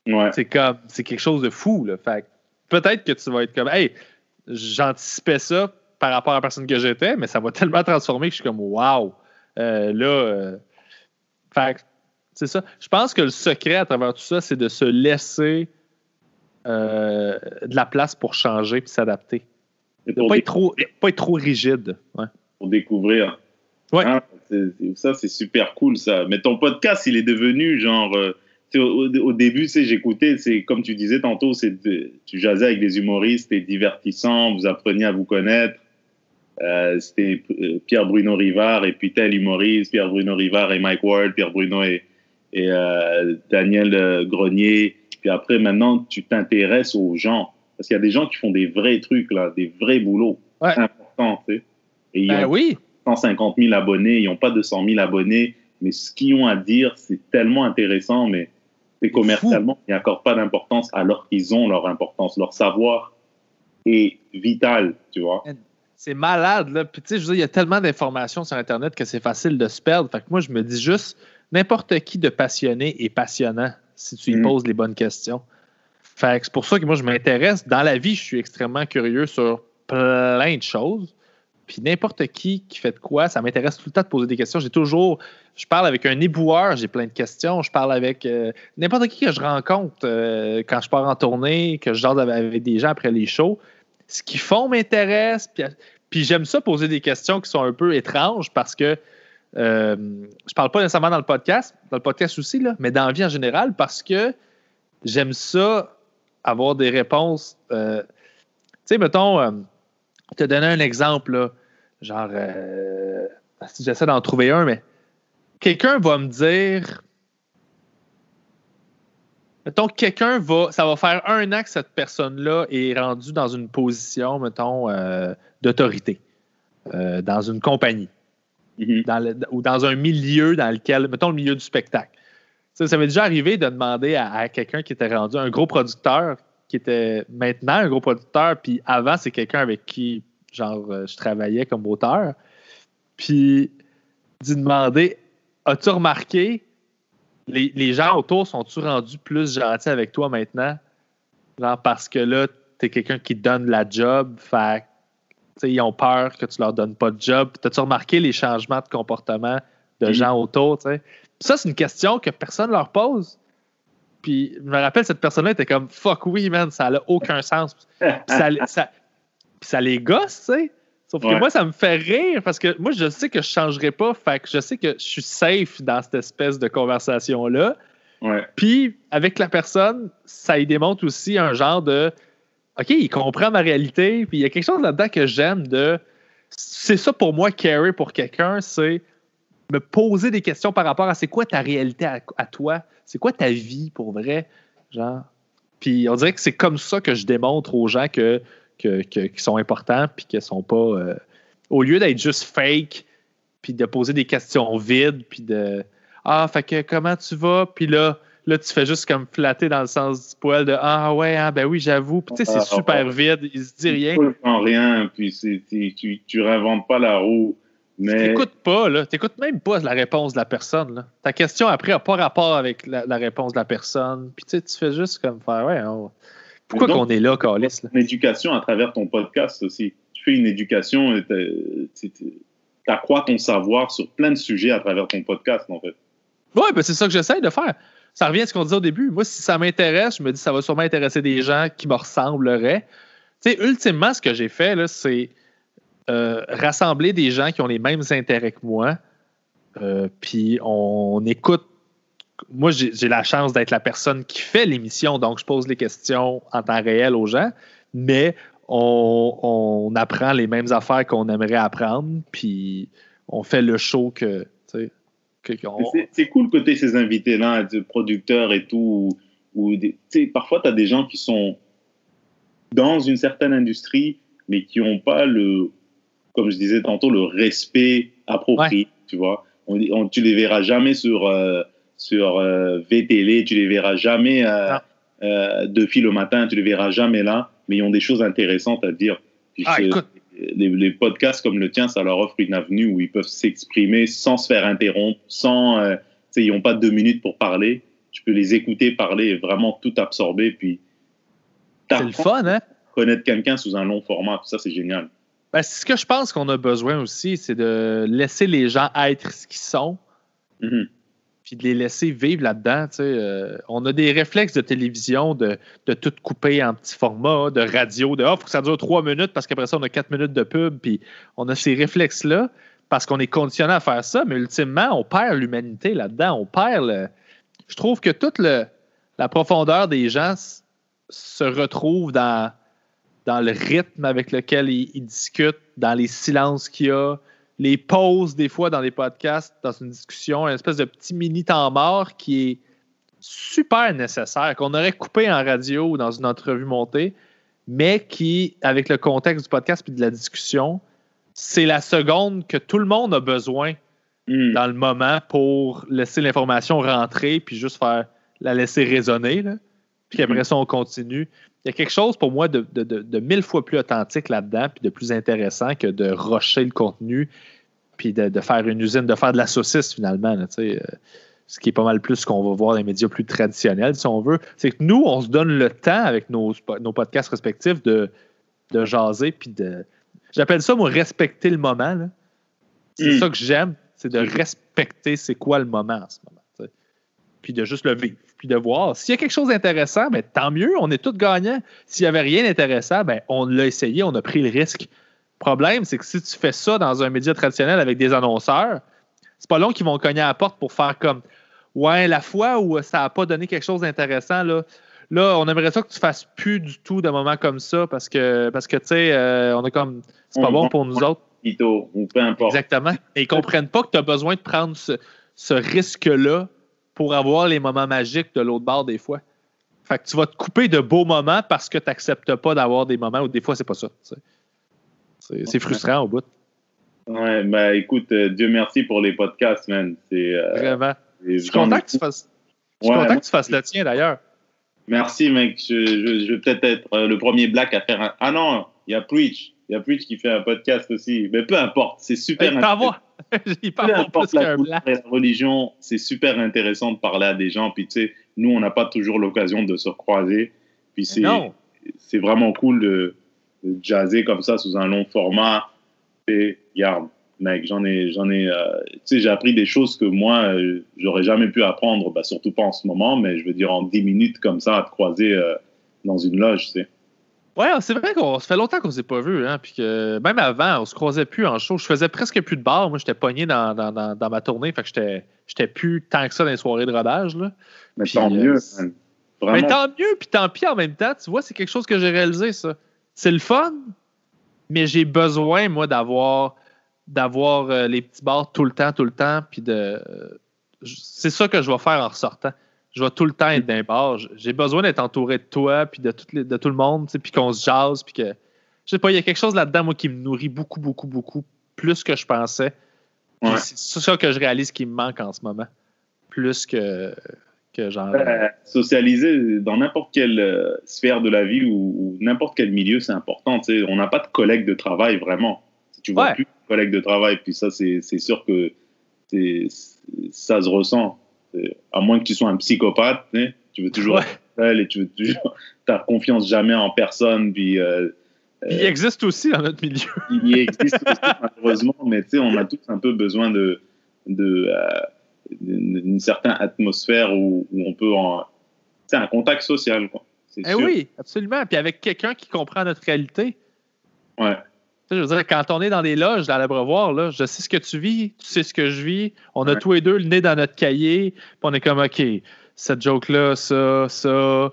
[SPEAKER 2] Ouais.
[SPEAKER 3] C'est comme, c'est quelque chose de fou. Là. Fait que peut-être que tu vas être comme, hey, j'anticipais ça par rapport à la personne que j'étais, mais ça va tellement transformer que je suis comme, wow. Euh, là, euh, fait c'est ça. Je pense que le secret à travers tout ça, c'est de se laisser euh, de la place pour changer puis s'adapter. De
[SPEAKER 2] pour,
[SPEAKER 3] pas être trop, pas être trop rigide. Ouais.
[SPEAKER 2] pour découvrir.
[SPEAKER 3] Ouais.
[SPEAKER 2] Hein, c'est- ça, c'est super cool, ça. Mais ton podcast, il est devenu genre. au, début, j'écoutais, c'est comme tu disais tantôt, c'est tu jasais avec des humoristes, c'était divertissant, vous appreniez à vous connaître. Euh, c'était euh, Pierre Bruno Rivard et puis tel humoriste, Pierre Bruno Rivard et Mike Ward, Pierre Bruno et, et euh, Daniel euh, Grenier. Puis après, maintenant, tu t'intéresses aux gens. Parce qu'il y a des gens qui font des vrais trucs, là, des vrais boulots
[SPEAKER 3] Ouais.
[SPEAKER 2] importants, tu sais. Et ils
[SPEAKER 3] Ben
[SPEAKER 2] ont
[SPEAKER 3] oui.
[SPEAKER 2] 150 000 abonnés, ils n'ont pas 200 000 abonnés, mais ce qu'ils ont à dire, c'est tellement intéressant, mais c'est commercialement, ils n'accordent pas d'importance alors qu'ils ont leur importance. Leur savoir est vital, tu vois.
[SPEAKER 3] C'est malade, là. Puis, tu sais, je veux dire, il y a tellement d'informations sur Internet que c'est facile de se perdre. Fait que moi, je me dis juste, n'importe qui de passionné est passionnant si tu lui
[SPEAKER 2] Mm.
[SPEAKER 3] poses les bonnes questions. Fait que c'est pour ça que moi, je m'intéresse. Dans la vie, je suis extrêmement curieux sur plein de choses. Puis n'importe qui qui fait de quoi, ça m'intéresse tout le temps de poser des questions. J'ai toujours, je parle avec un éboueur, j'ai plein de questions. Je parle avec euh, n'importe qui que je rencontre euh, quand je pars en tournée, que je jase avec des gens après les shows. Ce qu'ils font m'intéresse. Puis, j'aime ça poser des questions qui sont un peu étranges parce que euh, je parle pas nécessairement dans le podcast, dans le podcast aussi, là, mais dans la vie en général parce que j'aime ça avoir des réponses. euh, tu sais, mettons, euh, te donner un exemple, là, genre, euh, j'essaie d'en trouver un, mais quelqu'un va me dire, mettons, quelqu'un va, ça va faire un an que cette personne-là est rendue dans une position, mettons, euh, d'autorité, euh, dans une compagnie
[SPEAKER 2] Mhm.
[SPEAKER 3] dans le- ou dans un milieu dans lequel, mettons le milieu du spectacle. Ça, ça m'est déjà arrivé de demander à, à quelqu'un qui était rendu un gros producteur, qui était maintenant un gros producteur, puis avant, c'est quelqu'un avec qui genre, euh, je travaillais comme auteur. Puis, d'y demander As-tu remarqué, les, les gens autour sont-tu rendus plus gentils avec toi maintenant? Genre, parce que là, t'es quelqu'un qui donne la job, fait ils ont peur que tu leur donnes pas de job. T'as-tu remarqué les changements de comportement de gens autour? Ça, c'est une question que personne leur pose. Puis je me rappelle, cette personne-là était comme fuck oui, man, ça n'a aucun sens. Puis ça, ça- puis ça les gosse, tu sais. Sauf que
[SPEAKER 2] Ouais.
[SPEAKER 3] moi, ça me fait rire parce que moi, je sais que je changerai pas. Fait que je sais que je suis safe dans cette espèce de conversation-là.
[SPEAKER 2] Ouais.
[SPEAKER 3] Puis, avec la personne, ça y démontre aussi un genre de OK, il comprend ma réalité. Puis, il y a quelque chose là-dedans que j'aime de. C'est ça pour moi, carry pour quelqu'un, c'est me poser des questions par rapport à c'est quoi ta réalité à, à toi, c'est quoi ta vie pour vrai, genre. Puis, on dirait que c'est comme ça que je démontre aux gens que, que, que- qui sont importants, puis qu'ils sont pas. euh, au lieu d'être juste fake, puis de poser des questions vides, puis de. Ah, fait que comment tu vas? Puis là, là, tu fais juste comme flatter dans le sens du poil de Ah ouais, ah, ben oui, j'avoue. Puis tu sais, c'est
[SPEAKER 2] Ah,
[SPEAKER 3] super vide, il se dit rien.
[SPEAKER 2] Tu comprends rien, puis tu, tu réinventes pas la roue. Mais
[SPEAKER 3] T'écoutes pas, là. T'écoutes même pas la réponse de la personne, là. Ta question après n'a pas rapport avec la, la réponse de la personne. Puis tu sais, tu fais juste comme faire, ouais, on- pourquoi qu'on est là, Calis, là?
[SPEAKER 2] une éducation à travers ton podcast aussi. Tu fais une éducation et tu accrois ton savoir sur plein de sujets à travers ton podcast, en fait.
[SPEAKER 3] Ouais, ben c'est ça que j'essaie de faire. Ça revient à ce qu'on disait au début. Moi, si ça m'intéresse, je me dis ça va sûrement intéresser des gens qui me ressembleraient. Tu sais, ultimement, ce que j'ai fait, c'est euh, rassembler des gens qui ont les mêmes intérêts que moi. Euh, puis on écoute. Moi, j'ai la chance d'être la personne qui fait l'émission, donc je pose les questions en temps réel aux gens, mais on, on apprend les mêmes affaires qu'on aimerait apprendre, puis on fait le show que. que-
[SPEAKER 2] Mais c'est- cool côté ces invités-là, de producteurs et tout. Sais, parfois, tu as des gens qui sont dans une certaine industrie, mais qui n'ont pas le, comme je disais tantôt, le respect approprié, tu vois. On, on- tu les verras jamais sur, euh, sur euh, VTL, tu les verras jamais euh,
[SPEAKER 3] Non.
[SPEAKER 2] euh, de fil au matin, tu les verras jamais là, mais ils ont des choses intéressantes à dire.
[SPEAKER 3] Ah,
[SPEAKER 2] les, les podcasts comme le tien, ça leur offre une avenue où ils peuvent s'exprimer sans se faire interrompre, sans, euh, ils n'ont pas deux minutes pour parler. Tu peux les écouter parler et vraiment tout absorber. Puis,
[SPEAKER 3] c'est le fun, hein?
[SPEAKER 2] connaître quelqu'un sous un long format. Tout ça, c'est génial.
[SPEAKER 3] Ben, c'est ce que je pense qu'on a besoin aussi, c'est de laisser les gens être ce qu'ils sont,
[SPEAKER 2] Mhm.
[SPEAKER 3] Puis de les laisser vivre là-dedans. Euh, on a des réflexes de télévision de, de tout couper en petits formats, de radio, de ah, faut que ça dure trois minutes parce qu'après ça, on a quatre minutes de pub, puis on a ces réflexes-là parce qu'on est conditionné à faire ça, mais ultimement, on perd l'humanité là-dedans. On perd le. Je trouve que toute la profondeur des gens se retrouve dans dans le rythme avec lequel ils discutent, dans les silences qu'il y a, les pauses des fois dans les podcasts, dans une discussion, une espèce de petit mini temps mort qui est super nécessaire, qu'on aurait coupé en radio ou dans une entrevue montée, mais qui, avec le contexte du podcast puis de la discussion, c'est la seconde que tout le monde a besoin
[SPEAKER 2] Mhm.
[SPEAKER 3] dans le moment pour laisser l'information rentrer puis juste faire la laisser résonner. Là. Puis après
[SPEAKER 2] Mhm.
[SPEAKER 3] ça, on continue. Il y a quelque chose pour moi de, de- de- de mille fois plus authentique là-dedans, puis de plus intéressant que de rusher le contenu, puis de, faire une usine, de faire de la saucisse finalement. là, euh, ce qui est pas mal plus ce qu'on va voir dans les médias plus traditionnels, si on veut. C'est que nous, on se donne le temps avec nos, podcasts respectifs de, de jaser, puis de. J'appelle ça, moi, respecter le moment. C'est
[SPEAKER 2] Mm.
[SPEAKER 3] ça que j'aime, c'est de respecter c'est quoi le moment en ce moment. Puis de juste le vivre. Puis de voir. S'il y a quelque chose d'intéressant, ben, tant mieux, on est tous gagnants. S'il n'y avait rien d'intéressant, ben, on l'a essayé, on a pris le risque. Le problème, c'est que si tu fais ça dans un média traditionnel avec des annonceurs, c'est pas long qu'ils vont cogner à la porte pour faire comme Ouais, la fois où ça n'a pas donné quelque chose d'intéressant, là, là, on aimerait ça que tu fasses plus du tout de moments comme ça parce que, parce que tu sais, euh, on a comme. C'est pas
[SPEAKER 2] On-
[SPEAKER 3] bon pour nous autres.
[SPEAKER 2] Ou peu importe.
[SPEAKER 3] Exactement. Et ils comprennent pas que tu as besoin de prendre ce, ce risque-là pour avoir les moments magiques de l'autre bord des fois. Fait que tu vas te couper de beaux moments parce que tu n'acceptes pas d'avoir des moments où des fois c'est pas ça. C'est frustrant au bout.
[SPEAKER 2] Ouais, bah écoute, euh, Dieu merci pour les podcasts, man. C'est, euh,
[SPEAKER 3] Vraiment. Je suis content que tu fasses. Je suis
[SPEAKER 2] Ouais,
[SPEAKER 3] content
[SPEAKER 2] moi-
[SPEAKER 3] que tu fasses le tien d'ailleurs.
[SPEAKER 2] Merci, mec. Je, je- je vais peut-être être euh, le premier black à faire un. Ah non, il y a Preach. Il y a Preach qui fait un podcast aussi. Mais peu importe, c'est super
[SPEAKER 3] Il
[SPEAKER 2] intéressant. [laughs]
[SPEAKER 3] il
[SPEAKER 2] Peu importe
[SPEAKER 3] plus
[SPEAKER 2] la
[SPEAKER 3] blanc.
[SPEAKER 2] et la religion, c'est super intéressant de parler à des gens. Puis tu sais, nous, on n'a pas toujours l'occasion de se croiser. Puis c'est vraiment cool de, de jazzer comme ça sous un long format. Et regarde, mec, j'en ai, j'en ai, euh, tu sais, j'ai appris des choses que moi, euh, j'aurais jamais pu apprendre, bah, surtout pas en ce moment, mais je veux dire en 10 minutes comme ça à te croiser euh, dans une loge, tu sais.
[SPEAKER 3] Ouais, c'est vrai qu'on ça fait longtemps qu'on s'est pas vu, hein, puis que même avant, on se croisait plus en show. Je faisais presque plus de bar. Moi, j'étais pogné dans, dans, dans, dans ma tournée, fait que j'étais, j'étais plus tant que ça dans les soirées de rodage. Là.
[SPEAKER 2] Mais tant
[SPEAKER 3] euh,
[SPEAKER 2] mieux.
[SPEAKER 3] Mais tant mieux, puis tant pis en même temps. Tu vois, c'est quelque chose que j'ai réalisé, ça. C'est le fun, mais j'ai besoin, moi, d'avoir d'avoir euh, les petits bars tout le temps, tout le temps, puis de... euh, c'est ça que je vais faire en ressortant. Je vais tout le temps être bars. J- J'ai besoin d'être entouré de toi, puis de, les- de tout le monde, puis qu'on se jase, puis que... Je sais pas, il y a quelque chose là-dedans, moi, qui me nourrit beaucoup, beaucoup, beaucoup, plus que je pensais.
[SPEAKER 2] Ouais.
[SPEAKER 3] C'est ça que je réalise qui me manque en ce moment. Plus que, que genre...
[SPEAKER 2] Euh, socialiser dans n'importe quelle euh, sphère de la vie ou, ou n'importe quel milieu, c'est important. On n'a pas de collègues de travail vraiment. Tu vois
[SPEAKER 3] Ouais.
[SPEAKER 2] plus de collègues de travail, puis ça, c'est sûr que ça se ressent. À moins que tu sois un psychopathe, tu veux toujours
[SPEAKER 3] Ouais.
[SPEAKER 2] être seul et tu veux toujours. [laughs] T'as confiance jamais en personne, puis euh,
[SPEAKER 3] il existe aussi dans notre milieu. [laughs]
[SPEAKER 2] il existe aussi, [laughs] malheureusement, mais tu sais, on a tous un peu besoin de, de euh, d'une certaine atmosphère où, où on peut en. C'est un contact social, quoi.
[SPEAKER 3] Eh
[SPEAKER 2] sûr.
[SPEAKER 3] oui, absolument. Puis avec quelqu'un qui comprend notre réalité.
[SPEAKER 2] Ouais.
[SPEAKER 3] Je veux dire, quand on est dans des loges, dans l'abreuvoir, là, je sais ce que tu vis, tu sais ce que je vis. On a
[SPEAKER 2] Ouais.
[SPEAKER 3] tous les deux le nez dans notre cahier. Puis on est comme, OK, cette joke-là, ça, ça.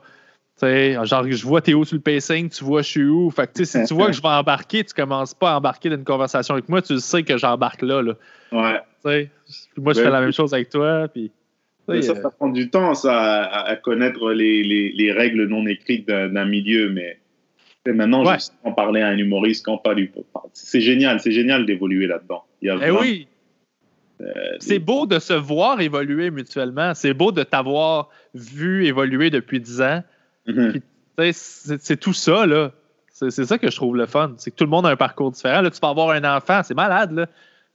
[SPEAKER 3] Genre, je vois t'es où sur le pacing, tu vois je suis où. Fait que, si tu vois que je vais embarquer, tu commences pas à embarquer dans une conversation avec moi, tu sais que j'embarque là, là.
[SPEAKER 2] Ouais.
[SPEAKER 3] Moi, je
[SPEAKER 2] Ben
[SPEAKER 3] fais la même chose avec toi. Puis,
[SPEAKER 2] ça,
[SPEAKER 3] euh,
[SPEAKER 2] ça prend du temps, ça, à, à connaître les, les, les règles non écrites d'un milieu, mais sais, maintenant,
[SPEAKER 3] Ouais.
[SPEAKER 2] je en parler à un humoriste, quand pas. C'est génial, c'est génial d'évoluer là-dedans.
[SPEAKER 3] Eh oui, c'est beau de se voir évoluer mutuellement. C'est beau de t'avoir vu évoluer depuis 10 ans.
[SPEAKER 2] Mhm.
[SPEAKER 3] C'est tout ça, là. C'est ça que je trouve le fun. C'est que tout le monde a un parcours différent. Là, tu peux avoir un enfant, c'est malade, là.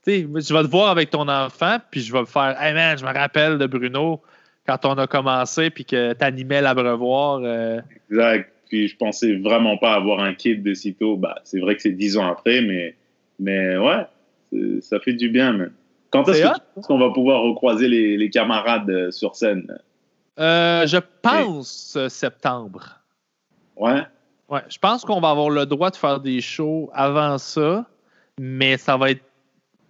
[SPEAKER 3] Tu sais, je vais te voir avec ton enfant, puis je vais me faire Hey man, je me rappelle de Bruno quand on a commencé, puis que tu animais l'abreuvoir. euh,
[SPEAKER 2] Exact. Puis je pensais vraiment pas avoir un kid de sitôt. Bah, c'est vrai que c'est dix ans après, mais, mais ouais, ça fait du bien. man. Quand est-ce qu'on va pouvoir recroiser les, les camarades euh, sur scène?
[SPEAKER 3] Euh, je pense septembre.
[SPEAKER 2] Ouais?
[SPEAKER 3] Ouais, je pense qu'on va avoir le droit de faire des shows avant ça, mais ça va être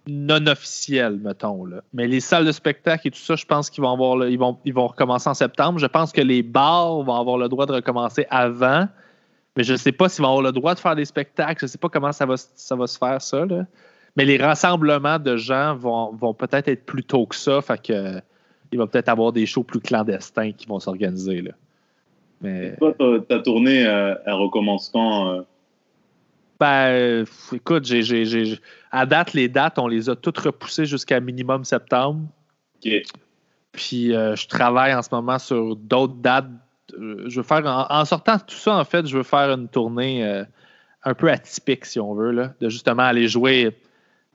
[SPEAKER 3] non officiel, mettons. Là. Mais les salles de spectacle et tout ça, je pense qu'ils vont avoir ils vont, recommencer en septembre. Je pense que les bars vont avoir le droit de recommencer avant, mais je ne sais pas s'ils vont avoir le droit de faire des spectacles. Je ne sais pas comment ça va, se- faire, ça. Mais les rassemblements de gens vont, peut-être être plus tôt que ça. Fait il va peut-être avoir des shows plus clandestins qui vont s'organiser. Mais.
[SPEAKER 2] Toi, ta tournée, euh, elle recommence quand euh?
[SPEAKER 3] Ben, euh, écoute, j'ai, j'ai- j'ai- à date, les dates, on les a toutes repoussées jusqu'à minimum septembre.
[SPEAKER 2] Ok.
[SPEAKER 3] Puis euh, je travaille en ce moment sur d'autres dates. Euh, je veux faire, en, en sortant de tout ça, en fait, je veux faire une tournée euh, un peu atypique, si on veut, là, de justement aller jouer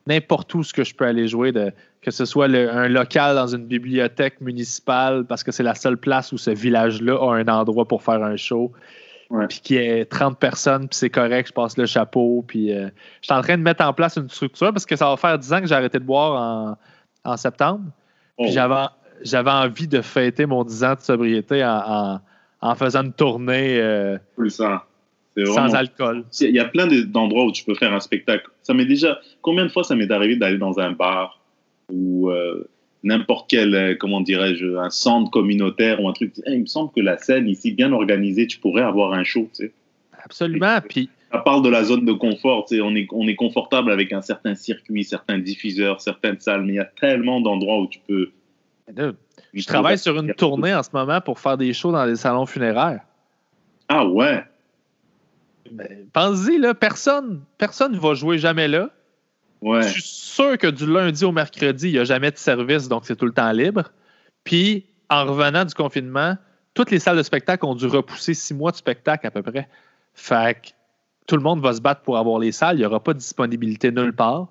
[SPEAKER 3] n'importe où ce que je peux aller jouer, de, que ce soit le- un local dans une bibliothèque municipale, parce que c'est la seule place où ce village-là a un endroit pour faire un show. Puis qu'il y ait 30 personnes, puis c'est correct, je passe le chapeau. Puis euh, je suis en train de mettre en place une structure parce que ça va faire 10 ans que j'ai arrêté de boire en, en septembre.
[SPEAKER 2] Oh.
[SPEAKER 3] Puis j'avais, j'avais envie de fêter mon 10 ans de sobriété en, en- en faisant une tournée euh,
[SPEAKER 2] ça. C'est
[SPEAKER 3] sans alcool.
[SPEAKER 2] Il y a plein de- d'endroits où tu peux faire un spectacle. Ça m'est déjà. Combien de fois ça m'est arrivé d'aller dans un bar ou euh, n'importe quel, euh, comment dirais-je, un centre communautaire ou un truc. Eh, il me semble que la scène ici, bien organisée, tu pourrais avoir un show. Tu sais.
[SPEAKER 3] Absolument. Puis
[SPEAKER 2] Ça parle de la zone de confort. Tu sais, on, est, on est confortable avec un certain circuit, certains diffuseurs, certaines salles, mais il y a tellement d'endroits où tu peux.
[SPEAKER 3] je travaille sur une tournée en ce moment pour faire des shows dans des salons funéraires.
[SPEAKER 2] Ah ouais?
[SPEAKER 3] Mais Pense-y, là, personne personne ne va jouer jamais là.
[SPEAKER 2] Ouais.
[SPEAKER 3] Je suis sûr que du lundi au mercredi, il n'y a jamais de service, donc c'est tout le temps libre. Puis, en revenant du confinement, toutes les salles de spectacle ont dû repousser six mois de spectacle à peu près. Fait que tout le monde va se battre pour avoir les salles. Il n'y aura pas de disponibilité nulle part.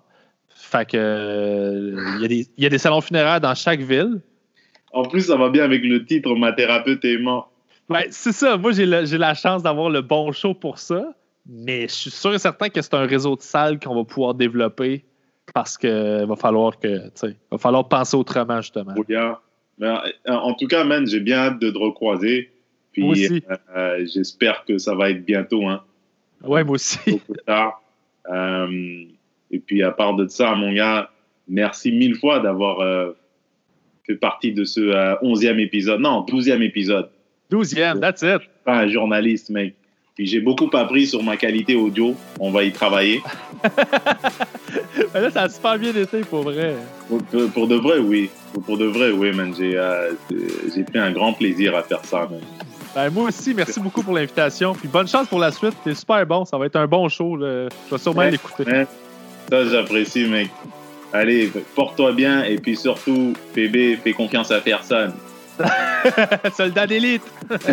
[SPEAKER 3] Fait que euh, il y, a des- il y a des salons funéraires dans chaque ville.
[SPEAKER 2] En plus, ça va bien avec le titre Ma thérapeute est mort.
[SPEAKER 3] Ouais, c'est ça. Moi, j'ai la chance d'avoir le bon show pour ça. Mais je suis sûr et certain que c'est un réseau de salles qu'on va pouvoir développer parce que va falloir que, va falloir penser autrement, justement.
[SPEAKER 2] Trop bien. Ben, euh, en tout cas, man, j'ai bien hâte de te recroiser. Puis
[SPEAKER 3] Moi aussi.
[SPEAKER 2] euh, j'espère que ça va être bientôt, hein,
[SPEAKER 3] Ouais, moi aussi.
[SPEAKER 2] tard. Euh, et puis à part de ça, mon gars, merci mille fois d'avoir euh, fait partie de ce euh, 11e épisode. Non, 12e épisode.
[SPEAKER 3] 12e, that's it.
[SPEAKER 2] Pas un journaliste, mec. Puis j'ai beaucoup appris sur ma qualité audio. On va y travailler. [laughs]
[SPEAKER 3] Mais là, ça a super bien été pour vrai.
[SPEAKER 2] Pour, pour- pour de vrai, oui. Pour, pour de vrai, oui, man. J'ai euh, j'ai pris un grand plaisir à faire ça, man.
[SPEAKER 3] Ben, moi aussi, merci beaucoup pour l'invitation. Puis bonne chance pour la suite. T'es super bon. Ça va être un bon show. là. Je vais sûrement
[SPEAKER 2] Ouais.
[SPEAKER 3] l'écouter.
[SPEAKER 2] Ouais. Ça, j'apprécie, mec. Allez, porte-toi bien et puis surtout, PB, fais confiance à personne. [laughs]
[SPEAKER 3] Soldat d'élite. [laughs]